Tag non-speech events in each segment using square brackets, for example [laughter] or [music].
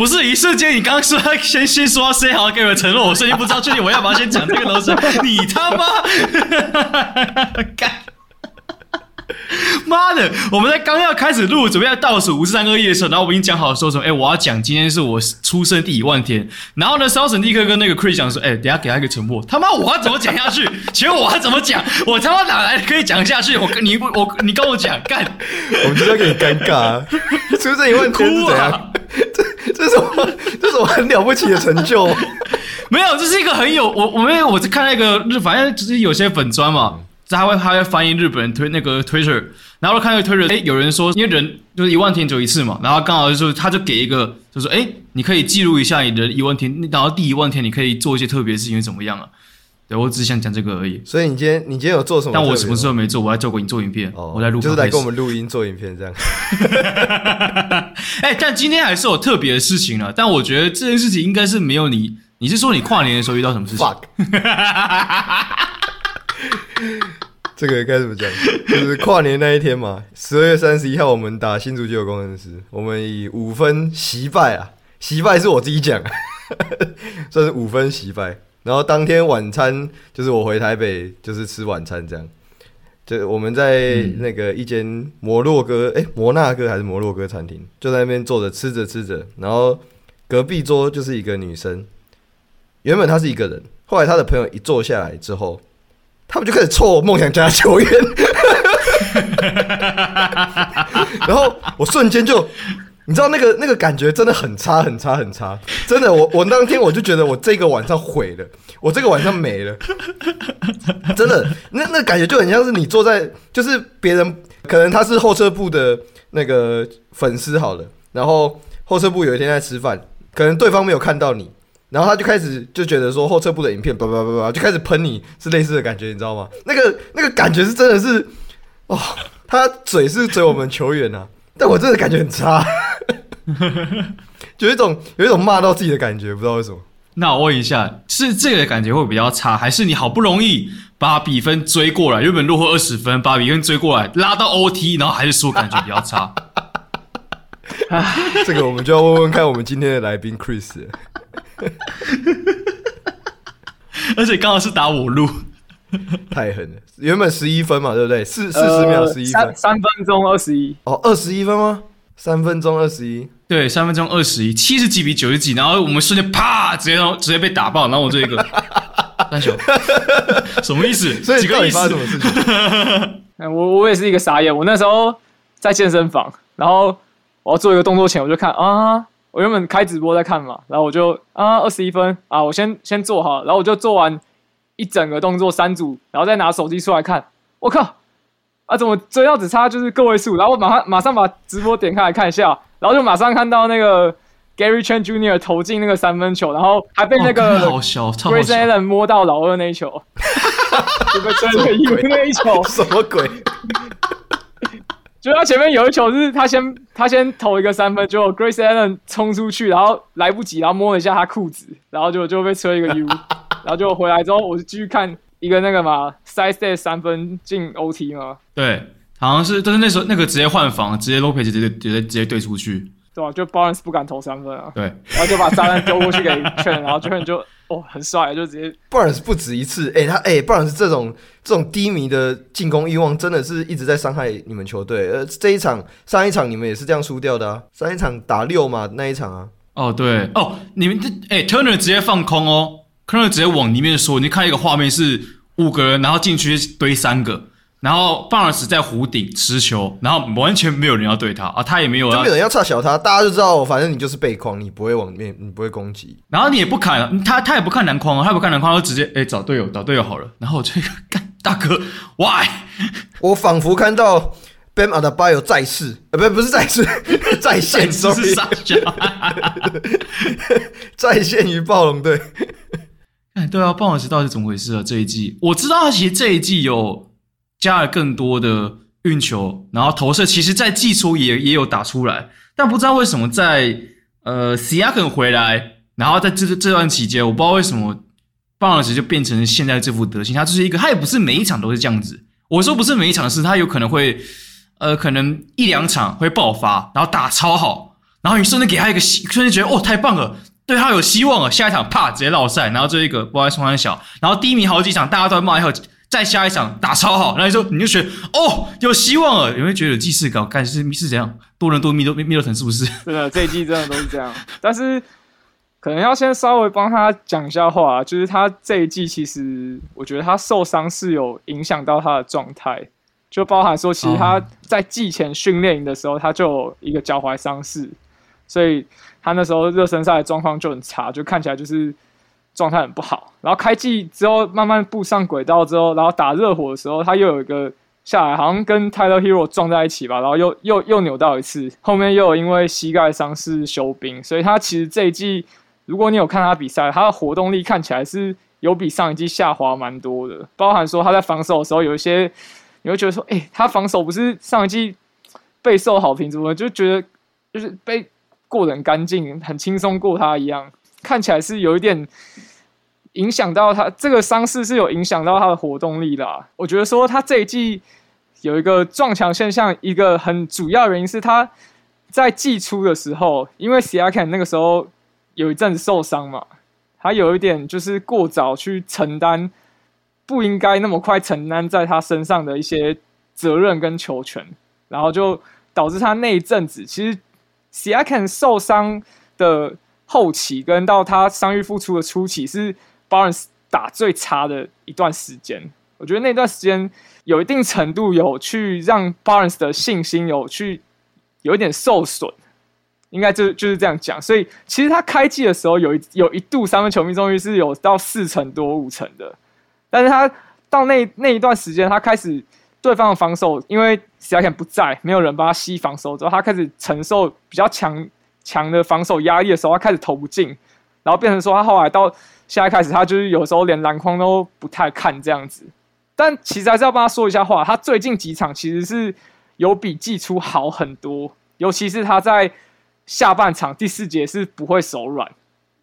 不是一瞬间，你刚刚说先先说要 say 好给我承诺，我瞬间不知道确定我要不要先讲这个东西。你他妈 [laughs] 干！妈的！我们在刚要开始录，准备要倒数五四三二一的时候，然后我已经讲好说什么？哎，我要讲今天是我出生第一万天。然后呢，烧神立刻跟那个 Chris 讲说：“哎，等下给他一个沉默。他妈，我要怎么讲下去？请问我要怎么讲？我他妈哪来可以讲下去？我跟你我你跟我讲干，我们就在给你尴尬、啊。[laughs] 出生一万天是怎样？这这是我这是我很了不起的成就。[laughs] 没有，这是一个很有我我们我在看那个日，反正就是有些粉砖嘛。”他会他会翻译日本人推那个推特然后看那个推特哎，有人说因为人就是一万天走一次嘛，然后刚好就是他就给一个，就说哎，你可以记录一下你的一万天，然后第一万天你可以做一些特别事情怎么样啊？对，我只想讲这个而已。所以你今天你今天有做什么？但我什么时候没做？我在做过你做影片，哦、我在录，就是来跟我们录音做影片这样。[laughs] 哎，但今天还是有特别的事情了，但我觉得这件事情应该是没有你，你是说你跨年的时候遇到什么事情？Fuck。[laughs] 这个该怎么讲？就是跨年那一天嘛，十二月三十一号，我们打新足球的工程师，我们以五分惜败啊，惜败是我自己讲，[laughs] 算是五分惜败。然后当天晚餐就是我回台北，就是吃晚餐这样。就我们在那个一间摩洛哥，哎、嗯，摩纳哥还是摩洛哥餐厅，就在那边坐着吃着吃着，然后隔壁桌就是一个女生，原本她是一个人，后来她的朋友一坐下来之后。他们就开始凑梦想家球员，[laughs] 然后我瞬间就，你知道那个那个感觉真的很差很差很差，真的，我我当天我就觉得我这个晚上毁了，我这个晚上没了，真的，那那感觉就很像是你坐在，就是别人可能他是后撤步的那个粉丝好了，然后后撤步有一天在吃饭，可能对方没有看到你。然后他就开始就觉得说后撤步的影片叭叭叭叭就开始喷你，是类似的感觉，你知道吗？那个那个感觉是真的是，哦，他嘴是嘴我们球员啊，但我真的感觉很差，[laughs] 有一种有一种骂到自己的感觉，不知道为什么。那我问一下，是这个感觉会比较差，还是你好不容易把比分追过来，原本落后二十分，把比分追过来，拉到 OT，然后还是输感觉比较差？[laughs] 这个我们就要问问看我们今天的来宾 Chris。[laughs] 而且刚好是打我路，太狠了。原本十一分嘛，对不对？四四十秒十一分，三分钟二十一。哦，二十一分吗？三分钟二十一，对，三分钟二十一，七十几比九十几，然后我们瞬间啪，直接直接被打爆，然后我这一个 [laughs] 三球，[laughs] 什么意思？所以几个意思？发生什么事情？[laughs] 我我也是一个傻眼。我那时候在健身房，然后我要做一个动作前，我就看啊。我原本开直播在看嘛，然后我就啊二十一分啊，我先先做好，然后我就做完一整个动作三组，然后再拿手机出来看，我靠啊怎么追到只差就是个位数，然后我马上马上把直播点开来看一下，然后就马上看到那个 Gary Trent Jr. 投进那个三分球，然后还被那个 Grayson Allen 摸到老二那一球，就被追了以为那一球什么鬼？[laughs] 就他前面有一球是他先他先投一个三分，结果 Grayson Allen 冲出去，然后来不及，然后摸了一下他裤子，然后就就被吹一个 U，然后就回来之后，我就继续看一个那个嘛，side step 三分进 OT 吗。对，好像是，但是那时候那个直接换防，直接 Lopez 直接直接直接对出去。对啊，就 Barnes 不敢投三分啊。对，然后就把炸弹丢过去给 Trent，然后 Trent 就哦很帅，就直接 Barnes 不止一次，哎、欸、他哎、欸、Barnes 这种这种低迷的进攻欲望，真的是一直在伤害你们球队。呃，这一场上一场你们也是这样输掉的啊，上一场打六嘛那一场啊。哦对哦，你们这哎、欸、Turner 直接放空哦，Turner 直接往里面缩，你看一个画面是五个人，然后进去堆三个。然后 Barnes 在弧顶持球，然后完全没有人要对他啊，他也没有，就没有人要插小他，大家就知道，反正你就是背框，你不会往面，你不会攻击，然后你也不砍他，他也不看篮筐，他也不看篮筐，他就直接哎找队友，找队友好了。然后我这个 [laughs] 干大哥，Why？[laughs] 我仿佛看到 Bam Adebayo 在世，呃，不，不是在世，在线，是傻笑，[laughs] 在线于暴龙队。对啊，Barnes 到底是怎么回事啊？这一季我知道，他其实这一季有。加了更多的运球，然后投射，其实，在季初也也有打出来，但不知道为什么在呃西亚肯回来，然后在这这段期间，我不知道为什么 Barnes 就变成现在这副德行。他就是一个，他也不是每一场都是这样子。我说不是每一场是，他有可能会呃，可能一两场会爆发，然后打超好，然后你瞬间给他一个，瞬间觉得哦太棒了，对他有希望了。下一场啪直接落赛，然后这一个不爱冲三小，然后低迷好几场，大家都在骂以后，再下一场打超好，然后你说你就觉得哦有希望了，有没有觉得有既视感？干是是怎样？多人多密都密都城是不是？真的这一季真的都是这样，但是。可能要先稍微帮他讲一下话，就是他这一季其实，我觉得他受伤是有影响到他的状态，就包含说，其实他在季前训练营的时候，他就有一个脚踝伤势，所以他那时候热身赛状况就很差，就看起来就是状态很不好。然后开季之后慢慢步上轨道之后，然后打热火的时候，他又有一个下来，好像跟 Tyler Hero 撞在一起吧，然后又又又扭到一次，后面又有因为膝盖伤势休兵，所以他其实这一季。如果你有看他比赛，他的活动力看起来是有比上一季下滑蛮多的，包含说他在防守的时候有一些，你会觉得说，哎、他防守不是上一季备受好评，怎么就觉得就是被过得很干净、很轻松过他一样，看起来是有一点影响到他这个伤势是有影响到他的活动力的、我觉得说他这一季有一个撞墙现象，一个很主要原因是他在季初的时候，因为 Siakan 那个时候。有一阵子受伤嘛，他有一点就是过早去承担不应该那么快承担在他身上的一些责任跟球权，然后就导致他那一阵子其实 Siakam 受伤的后期跟到他伤愈复出的初期是 Barnes 打最差的一段时间，我觉得那段时间有一定程度有去让 Barnes 的信心有去有一点受损。应该就就是这样讲，所以其实他开季的时候有一有一度三分球命中率是有到四成多五成的，但是他到那那一段时间，他开始对方的防守，因为 Siakam 不在，没有人帮他吸防守之后，他开始承受比较强强的防守压力的时候，他开始投不进，然后变成说他后来到现在开始，他就是有时候连篮筐都不太看这样子。但其实还是要帮他说一下话，他最近几场其实是有比季初好很多，尤其是他在。下半场第四节是不会手软，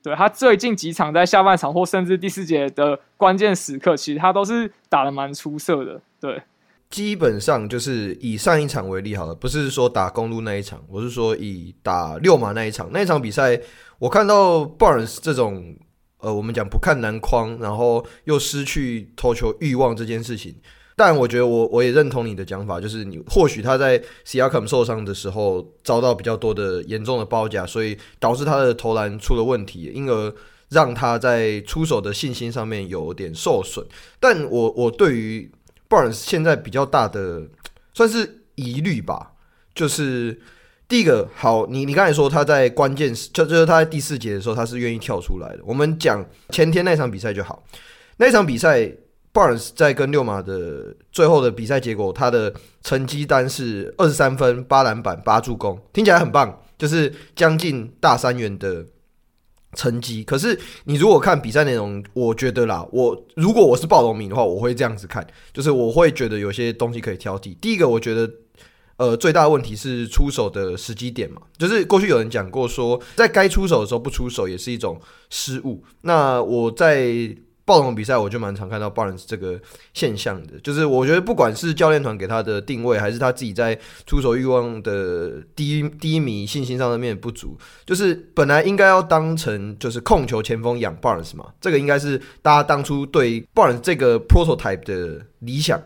对，他最近几场在下半场或甚至第四节的关键时刻，其实他都是打得蛮出色的。对，基本上就是以上一场为例好了，不是说打公路那一场，我是说以打六马那一场那一场比赛，我看到 Barnes 这种呃，我们讲不看篮筐，然后又失去投球欲望这件事情。但我觉得我我也认同你的讲法，就是你或许他在 Siakam 受伤的时候遭到比较多的严重的包夹，所以导致他的投篮出了问题，因而让他在出手的信心上面有点受损。但我我对于 Barnes 现在比较大的 [tsk] 算是疑虑吧，就是第一个，好，你你刚才说他在关键时就就是他在第四节的时候他是愿意跳出来的。我们讲前天那场比赛就好，那场比赛。Barnes 在跟六马的最后的比赛结果，他的成绩单是二十三分、八篮板、八助攻，听起来很棒，就是将近大三元的成绩。可是你如果看比赛内容，我觉得啦，我如果我是暴龙迷的话，我会这样子看，就是我会觉得有些东西可以挑剔。第一个，我觉得呃最大的问题是出手的时机点嘛，就是过去有人讲过说，在该出手的时候不出手也是一种失误。那我在暴龙比赛我就蛮常看到 Barnes 这个现象的，就是我觉得不管是教练团给他的定位，还是他自己在出手欲望的低低迷、信心上的面不足，就是本来应该要当成就是控球前锋养 Barnes 嘛，这个应该是大家当初对 Barnes 这个 prototype 的理想。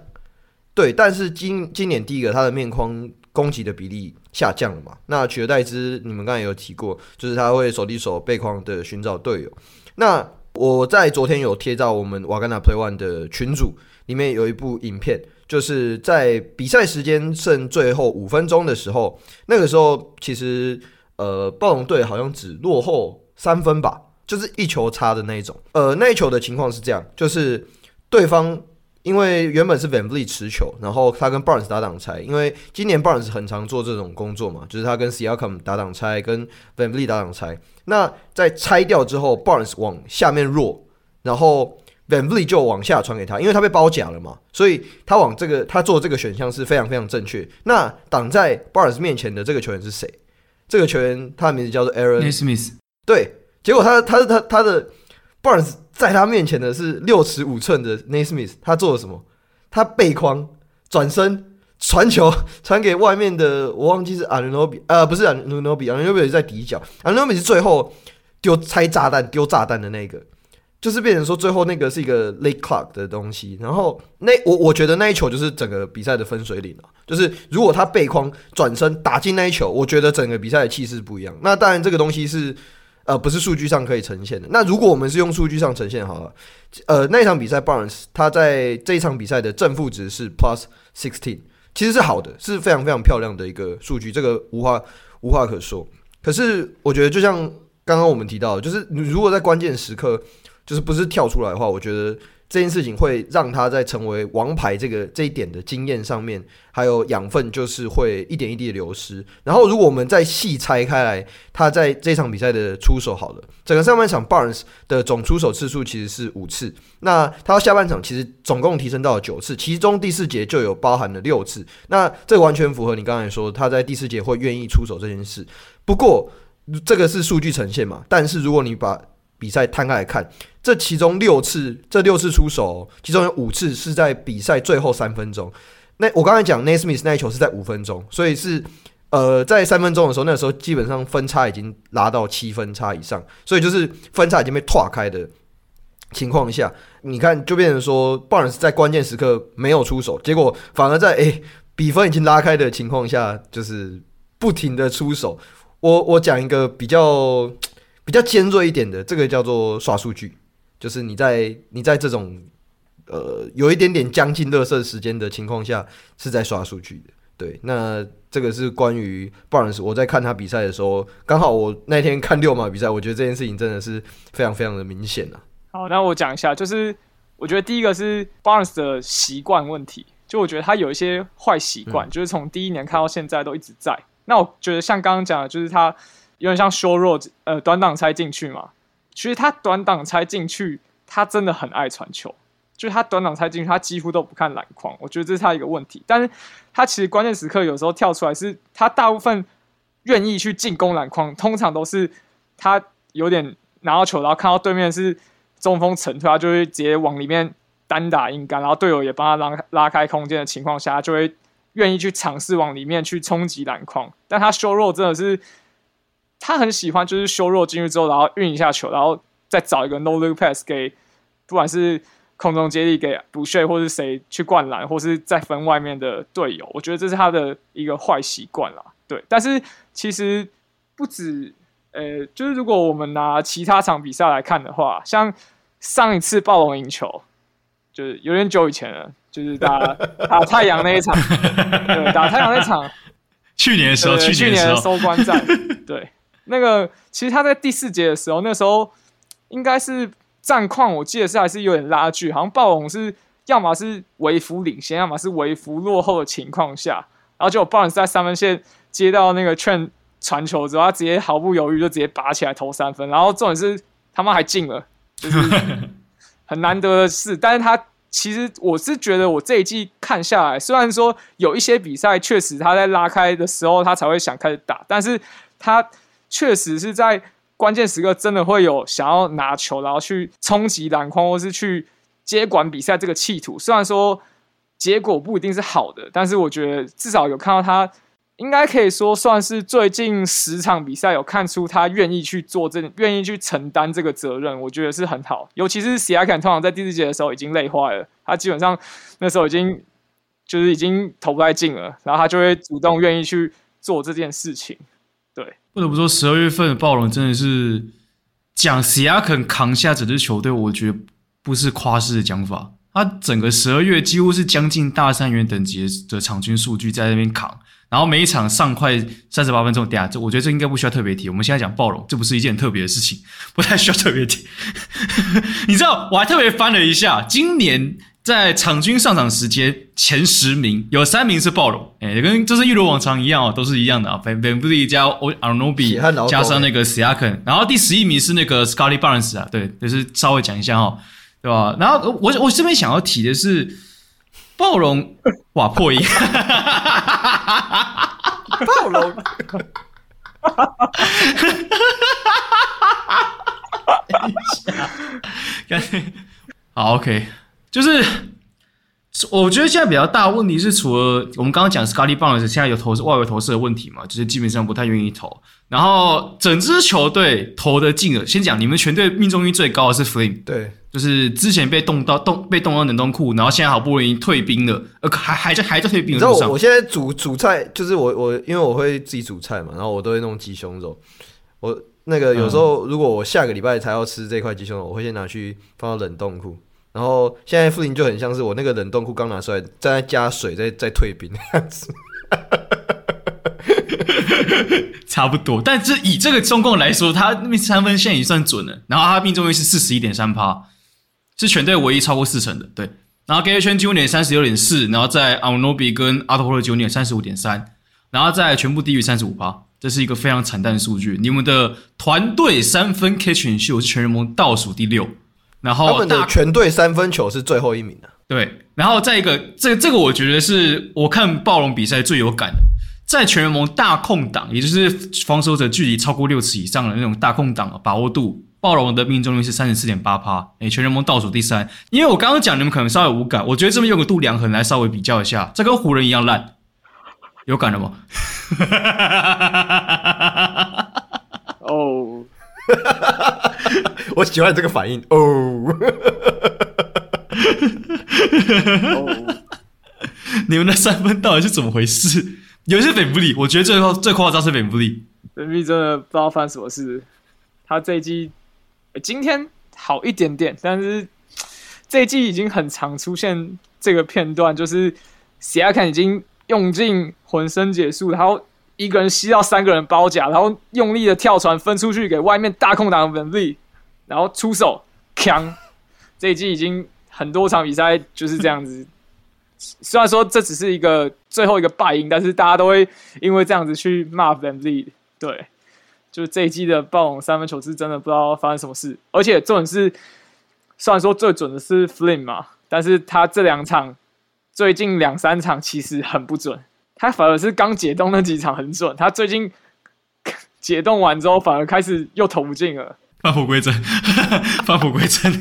对，但是今今年第一个他的面框攻击的比例下降了嘛，那取而代之，你们刚才有提过，就是他会手递手背框的寻找队友，那。我在昨天有贴到我们瓦格纳 Play One 的群组里面有一部影片，就是在比赛时间剩最后五分钟的时候，那个时候其实呃暴龙队好像只落后三分吧，就是一球差的那一种。呃，那一球的情况是这样，就是对方。因为原本是 Van Vliet 持球，然后他跟 Barnes 打挡拆。因为今年 Barnes 很常做这种工作嘛，就是他跟 Siakam 打挡拆，跟 Van Vliet 打挡拆。那在拆掉之后，Barnes 往下面弱，然后 Van Vliet 就往下传给他，因为他被包夹了嘛，所以他往这个他做这个选项是非常非常正确。那挡在 Barnes 面前的这个球员是谁？这个球员他的名字叫做 Aaron Nesmith。对，结果他他他他的 Barnes。在他面前的是六尺五寸的 Nesmith，他做了什么？他背框转身传球传给外面的，我忘记是阿努诺比，呃，不是阿努诺比，阿努诺比在底角，阿努诺比是最后丢拆炸弹、丢炸弹的那个，就是变成说最后那个是一个 late clock 的东西。然后那我我觉得那一球就是整个比赛的分水岭了，就是如果他背筐转身打进那一球，我觉得整个比赛的气势不一样。那当然这个东西是。呃，不是数据上可以呈现的。那如果我们是用数据上呈现好了，呃，那一场比赛，Barnes 他在这一场比赛的正负值是 plus sixteen，其实是好的，是非常非常漂亮的一个数据，这个无话无话可说。可是我觉得，就像刚刚我们提到的，就是如果在关键时刻，就是不是跳出来的话，我觉得。这件事情会让他在成为王牌这个这一点的经验上面，还有养分，就是会一点一滴的流失。然后，如果我们再细拆开来，他在这场比赛的出手好了，整个上半场 Barnes 的总出手次数其实是五次，那他下半场其实总共提升到了九次，其中第四节就有包含了六次。那这完全符合你刚才说他在第四节会愿意出手这件事。不过，这个是数据呈现嘛？但是如果你把比赛摊开来看，这其中六次，这六次出手，其中有五次是在比赛最后三分钟。那我刚才讲 n a s m i t h 那一球是在五分钟，所以是呃在三分钟的时候，那时候基本上分差已经拉到七分差以上，所以就是分差已经被拓开的情况下，你看就变成说 b a r n s 在关键时刻没有出手，结果反而在诶、比分已经拉开的情况下，就是不停的出手。我我讲一个比较。比较尖锐一点的，这个叫做刷数据，就是你在你在这种呃有一点点将近垃圾时间的情况下，是在刷数据的。对，那这个是关于 Barnes。我在看他比赛的时候，刚好我那天看六马比赛，我觉得这件事情真的是非常非常的明显啊。好，那我讲一下，就是我觉得第一个是 Barnes 的习惯问题，就我觉得他有一些坏习惯，嗯、就是从第一年看到现在都一直在。那我觉得像刚刚讲的，就是他。有点像 show roll，呃，短挡拆进去嘛。其实他短挡拆进去，他真的很爱传球。就是他短挡拆进去，他几乎都不看篮筐。我觉得这是他一个问题。但是他其实关键时刻有时候跳出来，是他大部分愿意去进攻篮筐，通常都是他有点拿到球，然后看到对面是中锋沉退，他就会直接往里面单打硬干，然后队友也帮他拉拉开空间的情况下，他就会愿意去尝试往里面去冲击篮筐。但他 show roll 真的是。他很喜欢，就是 show roll 进去之后，然后运一下球，然后再找一个 no look pass 给，不管是空中接力给 Boucher 或是谁去灌篮，或是再分外面的队友。我觉得这是他的一个坏习惯啦。对，但是其实不止，呃，就是如果我们拿其他场比赛来看的话，像上一次暴龙赢球，就是有点久以前了，就是打打太阳那一场，对，打太阳那场，[laughs] 去年的时候，去年的收官战，对。那个其实他在第四节的时候，那时候应该是战况，我记得是还是有点拉锯，好像暴龙是要么是微幅领先，要么是微幅落后的情况下，然后就暴龙在三分线接到那个劝传球之后，他直接毫不犹豫就直接拔起来投三分，然后重点是他们还进了，就是很难得的事。但是他其实我是觉得，我这一季看下来，虽然说有一些比赛确实他在拉开的时候他才会想开始打，但是他。确实是在关键时刻，真的会有想要拿球，然后去冲击篮筐，或是去接管比赛这个企图。虽然说结果不一定是好的，但是我觉得至少有看到他，应该可以说算是最近十场比赛有看出他愿意去做这，愿意去承担这个责任。我觉得是很好。尤其是 Siakam 通常在第四节的时候已经累坏了，他基本上那时候已经就是已经投不太进了，然后他就会主动愿意去做这件事情。不得不说，十二月份的暴龙真的是讲 Siakam 扛下整支球队，我觉得不是夸饰的讲法。他整个十二月几乎是将近大三元等级的场均数据在那边扛，然后每一场上快三十八分钟。等下，这我觉得这应该不需要特别提。我们现在讲暴龙，这不是一件特别的事情，不太需要特别提。[laughs] 你知道，我还特别翻了一下，今年。在场均上场时间前十名，有三名是暴龙，哎、欸，跟就是一如往常一样哦，都是一样的啊。VanVleet 加 Anunoby 加上那个 Siakam，然后第十一名是那个 Scottie Barnes 啊，对，就是稍微讲一下哈，对吧？然后我我这边想要提的是暴龙，[laughs] 哇，破音，暴龙，等一下，好，OK。就是我觉得现在比较大的问题是，除了我们刚刚讲 Scottie Barnes 现在有投射外围投射的问题嘛，就是基本上不太愿意投。然后整支球队投的进了，先讲你们全队命中率最高的是 Flame，对，就是之前被冻到冻被冻到冷冻库，然后现在好不容易退兵了，呃，还还在还在退兵的路上。你知道我我现在煮煮菜，就是我我因为我会自己煮菜嘛，然后我都会弄鸡胸肉。我那个有时候如果我下个礼拜才要吃这块鸡胸肉，我会先拿去放到冷冻库。然后现在 Flame 就很像是我那个冷冻库刚拿出来，在加水在在退冰那样子。[laughs] 差不多，但是以这个中共来说，他那三分线已经算准了。然后他命中率是四十一点三趴，是全队唯一超过四成的。对，然后 Gary Trent Jr. 三十六点四，然后在 Anunoby 跟 Otto Porter Jr. 三十五点三，然后在全部低于三十五趴，这是一个非常惨淡的数据。你们的团队三分 Catch and Shoot 是全联盟倒数第六，然后他们的全队三分球是最后一名的。对，然后再一个，这个、这个我觉得是我看暴龙比赛最有感的。在全联盟大空档，也就是防守者距离超过六尺以上的那种大空档把握度，暴龙的命中率是三十四点八趴，诶，全联盟倒数第三。因为我刚刚讲你们可能稍微无感，我觉得这边用个度量衡来稍微比较一下，这跟湖人一样烂，有感了吗？[laughs] 哦，[laughs] [laughs] 我喜欢这个反应哦。哦，[laughs] 你们的三分到底是怎么回事？有些是 VanVleet，我觉得最后最夸张是 VanVleet。VanVleet 真的不知道发生什么事，他这一季、欸、今天好一点点，但是这一季已经很常出现这个片段，就是 Siakam 已经用尽浑身解数，然后一个人吸到三个人包夹，然后用力的跳传分出去给外面大空档的 VanVleet，然后出手强。这一季已经很多场比赛就是这样子。[laughs] 虽然说这只是一个最后一个败因，但是大家都会因为这样子去骂 vanvi。对，就这一季的暴龙三分球是真的不知道发生什么事，而且重点是，虽然说最准的是 Flame 嘛，但是他这两场最近两三场其实很不准，他反而是刚解冻那几场很准，他最近 [laughs] 解冻完之后反而开始又投不进了，返璞归真，[laughs] 返璞归真。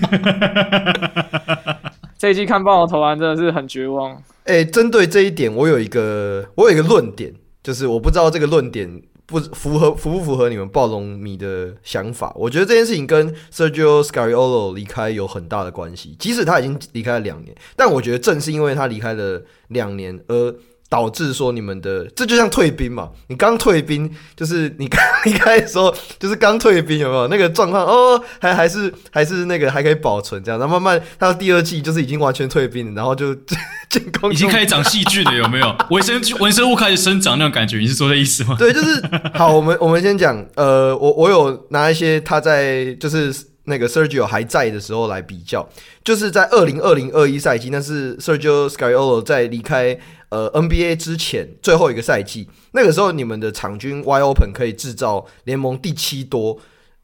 [laughs] 这一季看暴龙投篮真的是很绝望。哎、欸，针对这一点，我有一个我有一个论点，就是我不知道这个论点不符合符不符合你们暴龙迷的想法。我觉得这件事情跟 Sergio Scariolo 离开有很大的关系，即使他已经离开了两年，但我觉得正是因为他离开了两年而。导致说你们的这就像退兵嘛，你刚退兵就是你刚 [laughs] 离开的时候就是刚退兵有没有那个状况哦，还还是还是那个还可以保存这样，然后慢慢到第二季就是已经完全退兵了，然后就 [laughs] 进攻已经开始长细菌了有没有？[laughs] 微生微生物开始生长那种感觉，你是说这意思吗？对，就是好，我们我们先讲，呃，我我有拿一些他在就是那个 Sergio 还在的时候来比较，就是在二零二零二一赛季，那是 Sergio Scariolo 在离开。呃，NBA 之前最后一个赛季，那个时候你们的场均 Y Open 可以制造联盟第七多，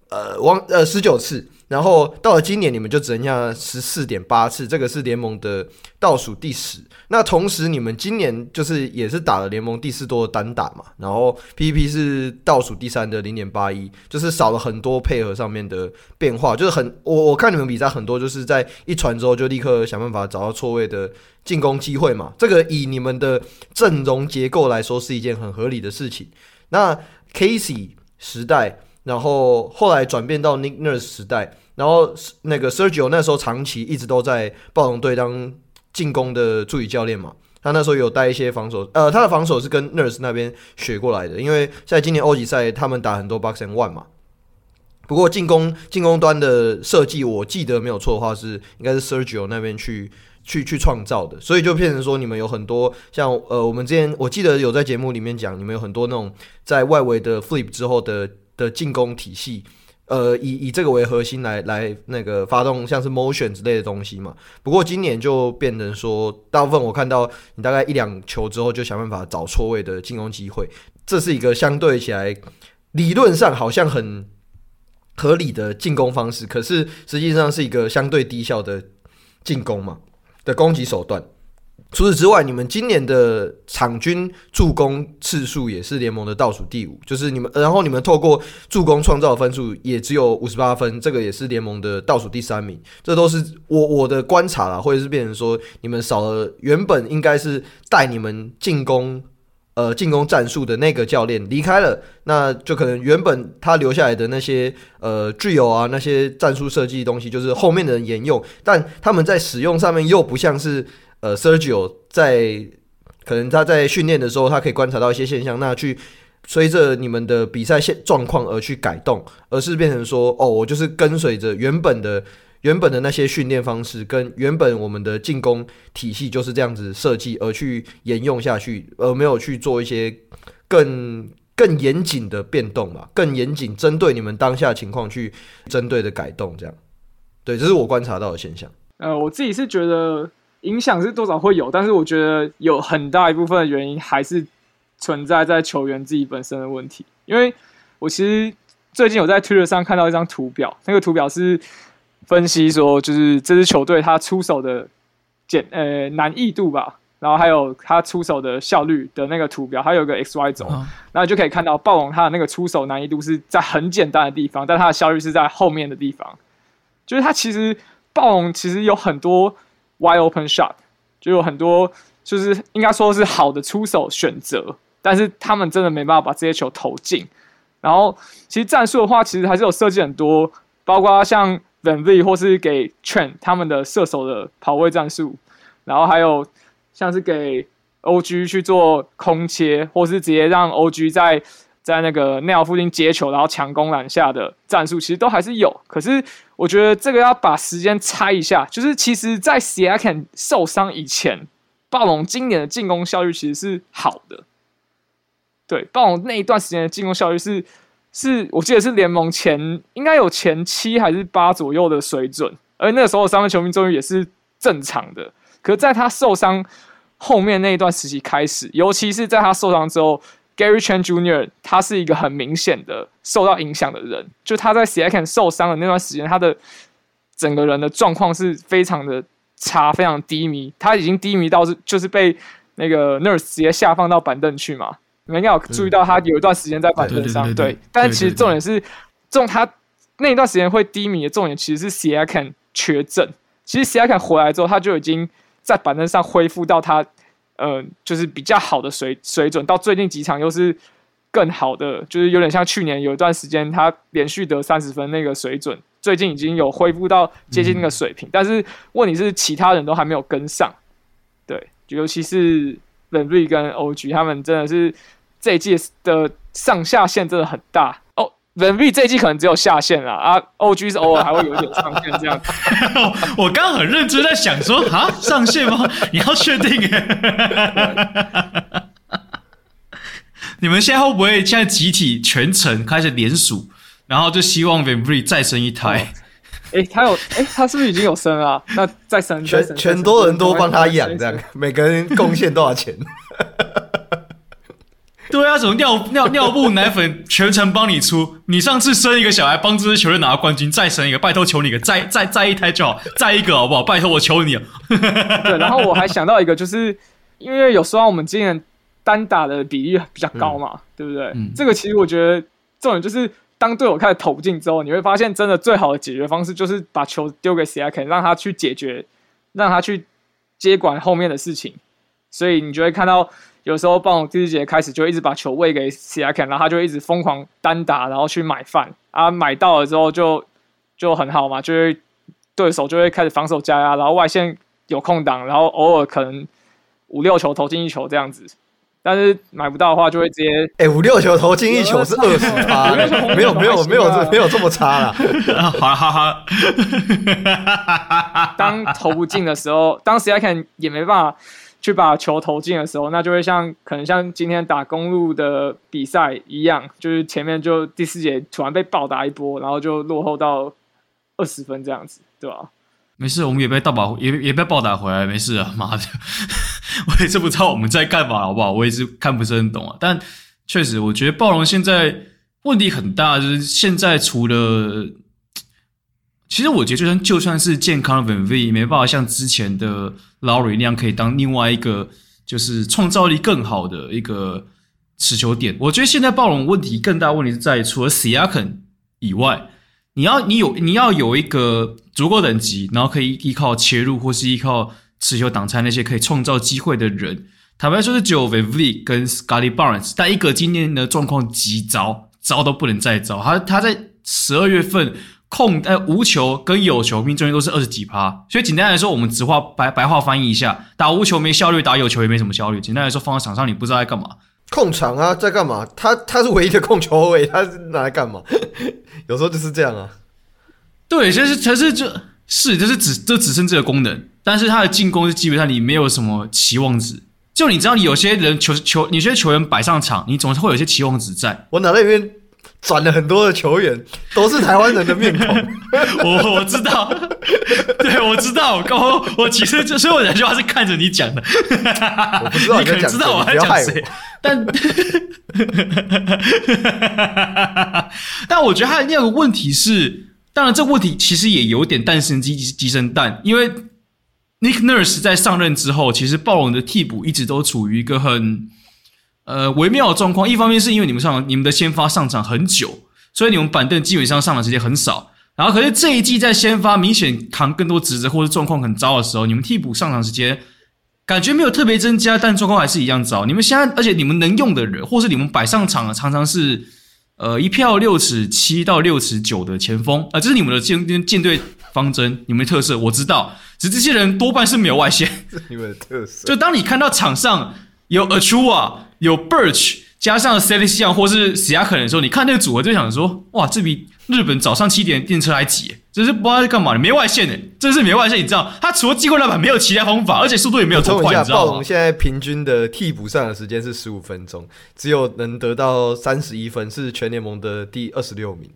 呃，王呃十九次。然后到了今年，你们就只剩下十四点八次，这个是联盟的倒数第十。那同时，你们今年就是也是打了联盟第四多的单打嘛，然后 PPP 是倒数第三的零点八一，就是少了很多配合上面的变化，就是很我我看你们比赛很多就是在一传之后就立刻想办法找到错位的进攻机会嘛，这个以你们的阵容结构来说是一件很合理的事情。那 Casey 时代。然后后来转变到 Nick Nurse 时代，然后那个 Sergio 那时候长期一直都在暴龙队当进攻的助理教练嘛，他那时候有带一些防守，呃，他的防守是跟 Nurse 那边学过来的，因为在今年欧级赛他们打很多 Box and One 嘛。不过进攻进攻端的设计，我记得没有错的话是应该是 Sergio 那边去去去创造的，所以就变成说你们有很多像呃，我们之前我记得有在节目里面讲，你们有很多那种在外围的 Flip 之后的。的进攻体系，呃，以以这个为核心来来那个发动像是 motion 之类的东西嘛。不过今年就变成说，大部分我看到你大概一两球之后就想办法找错位的进攻机会，这是一个相对起来理论上好像很合理的进攻方式，可是实际上是一个相对低效的进攻嘛的攻击手段。除此之外，你们今年的场均助攻次数也是联盟的倒数第五，就是你们，然后你们透过助攻创造的分数也只有五十八分，这个也是联盟的倒数第三名。这都是我我的观察啦，或者是变成说你们少了原本应该是带你们进攻。呃，进攻战术的那个教练离开了，那就可能原本他留下来的那些呃具有啊那些战术设计的东西，就是后面的人沿用，但他们在使用上面又不像是呃 Sergio 在可能他在训练的时候，他可以观察到一些现象，那去随着你们的比赛现状况而去改动，而是变成说哦，我就是跟随着原本的。原本的那些训练方式跟原本我们的进攻体系就是这样子设计，而去沿用下去，而没有去做一些更更严谨的变动吧，更严谨针对你们当下情况去针对的改动，这样。对，这是我观察到的现象。呃，我自己是觉得影响是多少会有，但是我觉得有很大一部分的原因还是存在在球员自己本身的问题。因为我其实最近有在 Twitter 上看到一张图表，那个图表是。分析说，就是这支球队他出手的简呃难易度吧，然后还有他出手的效率的那个图表，还有个 X Y 轴，然后就可以看到暴龙他的那个出手难易度是在很简单的地方，但他的效率是在后面的地方。就是他其实暴龙其实有很多 wide open shot，就有很多就是应该说是好的出手选择，但是他们真的没办法把这些球投进。然后其实战术的话，其实还是有设计很多，包括像。VanVleet 或是给 Trent 他们的射手的跑位战术，然后还有像是给 OG 去做空切，或是直接让 OG 在在那个内角附近接球，然后强攻篮下的战术，其实都还是有。可是我觉得这个要把时间拆一下，就是其实在 Siakam 受伤以前，暴龙今年的进攻效率其实是好的。对，暴龙那一段时间的进攻效率是。是我记得是联盟前应该有前七还是八左右的水准，而那个时候的三分球命中率也是正常的。可是在他受伤后面那一段时期开始，尤其是在他受伤之后，Gary Trent Jr. 他是一个很明显的受到影响的人。就他在 Siakam 受伤的那段时间，他的整个人的状况是非常的差，非常低迷。他已经低迷到是就是被那个 Nurse 直接下放到板凳去嘛。你们应该有注意到，他有一段时间在板凳上，对。但其实重点是，重他那一段时间会低迷的重点，其实是 Siakam 缺阵。其实 Siakam 回来之后，他就已经在板凳上恢复到他，呃，就是比较好的水水准。到最近几场又是更好的，就是有点像去年有一段时间他连续得三十分那个水准。最近已经有恢复到接近那个水平，嗯、但是问题是其他人都还没有跟上。对，尤其是 VanVleet 跟欧局他们真的是。这一季的上下限真的很大哦。VanVleet 这一季可能只有下限了，啊，OG 是偶尔还会有一点上限这样子。[laughs] 我刚刚很认真在想说，啊，上限吗？[laughs] 你要确定耶？[laughs] 你们现在会不会现在集体全程开始连署，然后就希望 VanVleet 再生一胎？哎、哦，他有哎，他是不是已经有生啊？那再生，全全多人都帮他养，这样每个人贡献多少钱？对啊，什么尿尿尿布、奶粉全程帮你出。你上次生一个小孩，帮这支球队拿到冠军，再生一个，拜托求你个，再再再一胎就好，再一个好不好？拜托我求你了！对，然后我还想到一个，就是因为有时候我们今年单打的比例比较高嘛，嗯、对不对？嗯、这个其实我觉得重点就是，当队友开始投不进之后，你会发现真的最好的解决方式就是把球丢给 Siakam，让他去解决，让他去接管后面的事情。所以你就会看到。有时候暴龙第四节开始就一直把球喂给 Siakam，然后他就一直疯狂单打，然后去买饭啊，买到了之后就就很好嘛，就会对手就会开始防守加压，然后外线有空档，然后偶尔可能五六球投进一球这样子，但是买不到的话就会直接哎五六球投进一球是二十趴，[laughs] 没有没有没有这没有这么差啦，哈哈哈。当投不进的时候，当 Siakam 也没办法。去把球投进的时候，那就会像可能像今天打公路的比赛一样，就是前面就第四节突然被暴打一波，然后就落后到二十分这样子，对吧？没事，我们也被倒打，也也被暴打回来，没事啊，妈的，[laughs] 我也是不知道我们在干嘛，好不好？我也是看不是很懂啊。但确实，我觉得暴龙现在问题很大，就是现在除了其实我觉得，就算就算是健康的 Van V，也没办法像之前的 Lowry 那样，可以当另外一个就是创造力更好的一个持球点。我觉得现在暴龙问题更大问题是在于，除了 Siakam 以外，你要你有你要有一个足够等级，然后可以依靠切入或是依靠持球挡拆那些可以创造机会的人。坦白说，是只有 Van V 跟 Scotty Barnes，但一个今年的状况极糟，糟都不能再糟。他他在十二月份。控呃无球跟有球命中率都是二十几趴，所以简单来说，我们直话白白话翻译一下，打无球没效率，打有球也没什么效率。简单来说，放在场上你不知道在干嘛，控场啊，在干嘛？他他是唯一的控球后卫，他是拿来干嘛？[laughs] 有时候就是这样啊。对，其实其实就是就是只就只剩这个功能，但是他的进攻是基本上你没有什么期望值。就你知道，你有些人球球，你有些球员摆上场，你总是会有一些期望值在。我脑袋里面。转了很多的球员，都是台湾人的面孔。[laughs] 我我知道，[laughs] 对，我知道。我我其实就所以我两句话是看着你讲的。我不知道你，你可能知道我在讲谁，但 [laughs] 但我觉得他的第二个问题是，当然这个问题其实也有点蛋生鸡鸡生蛋，因为 Nick Nurse 在上任之后，其实暴龙的替补一直都处于一个很。呃，微妙的状况，一方面是因为你们上你们的先发上场很久，所以你们板凳基本上上场时间很少。然后，可是这一季在先发明显扛更多职责或者状况很糟的时候，你们替补上场时间感觉没有特别增加，但状况还是一样糟。你们现在，而且你们能用的人，或是你们摆上场的，常常是呃一票六尺七到六尺九的前锋啊，呃，这是你们的舰舰队方针，你们的特色我知道。只是这些人多半是没有外线，[laughs] 你们的特色。就当你看到场上有 Achiuwa 有 Birch 加上 Celtics Young 或是 Siakam 的时候，你看那个组合就想说，哇，这比日本早上七点电车还挤，这是不知道在干嘛，你没外线诶，这是没外线，你知道？他除了进攻篮板没有其他方法，而且速度也没有这么快，你知道吗？暴龙现在平均的替补上的时间是十五分钟，只有能得到三十一分，是全联盟的第二十六名。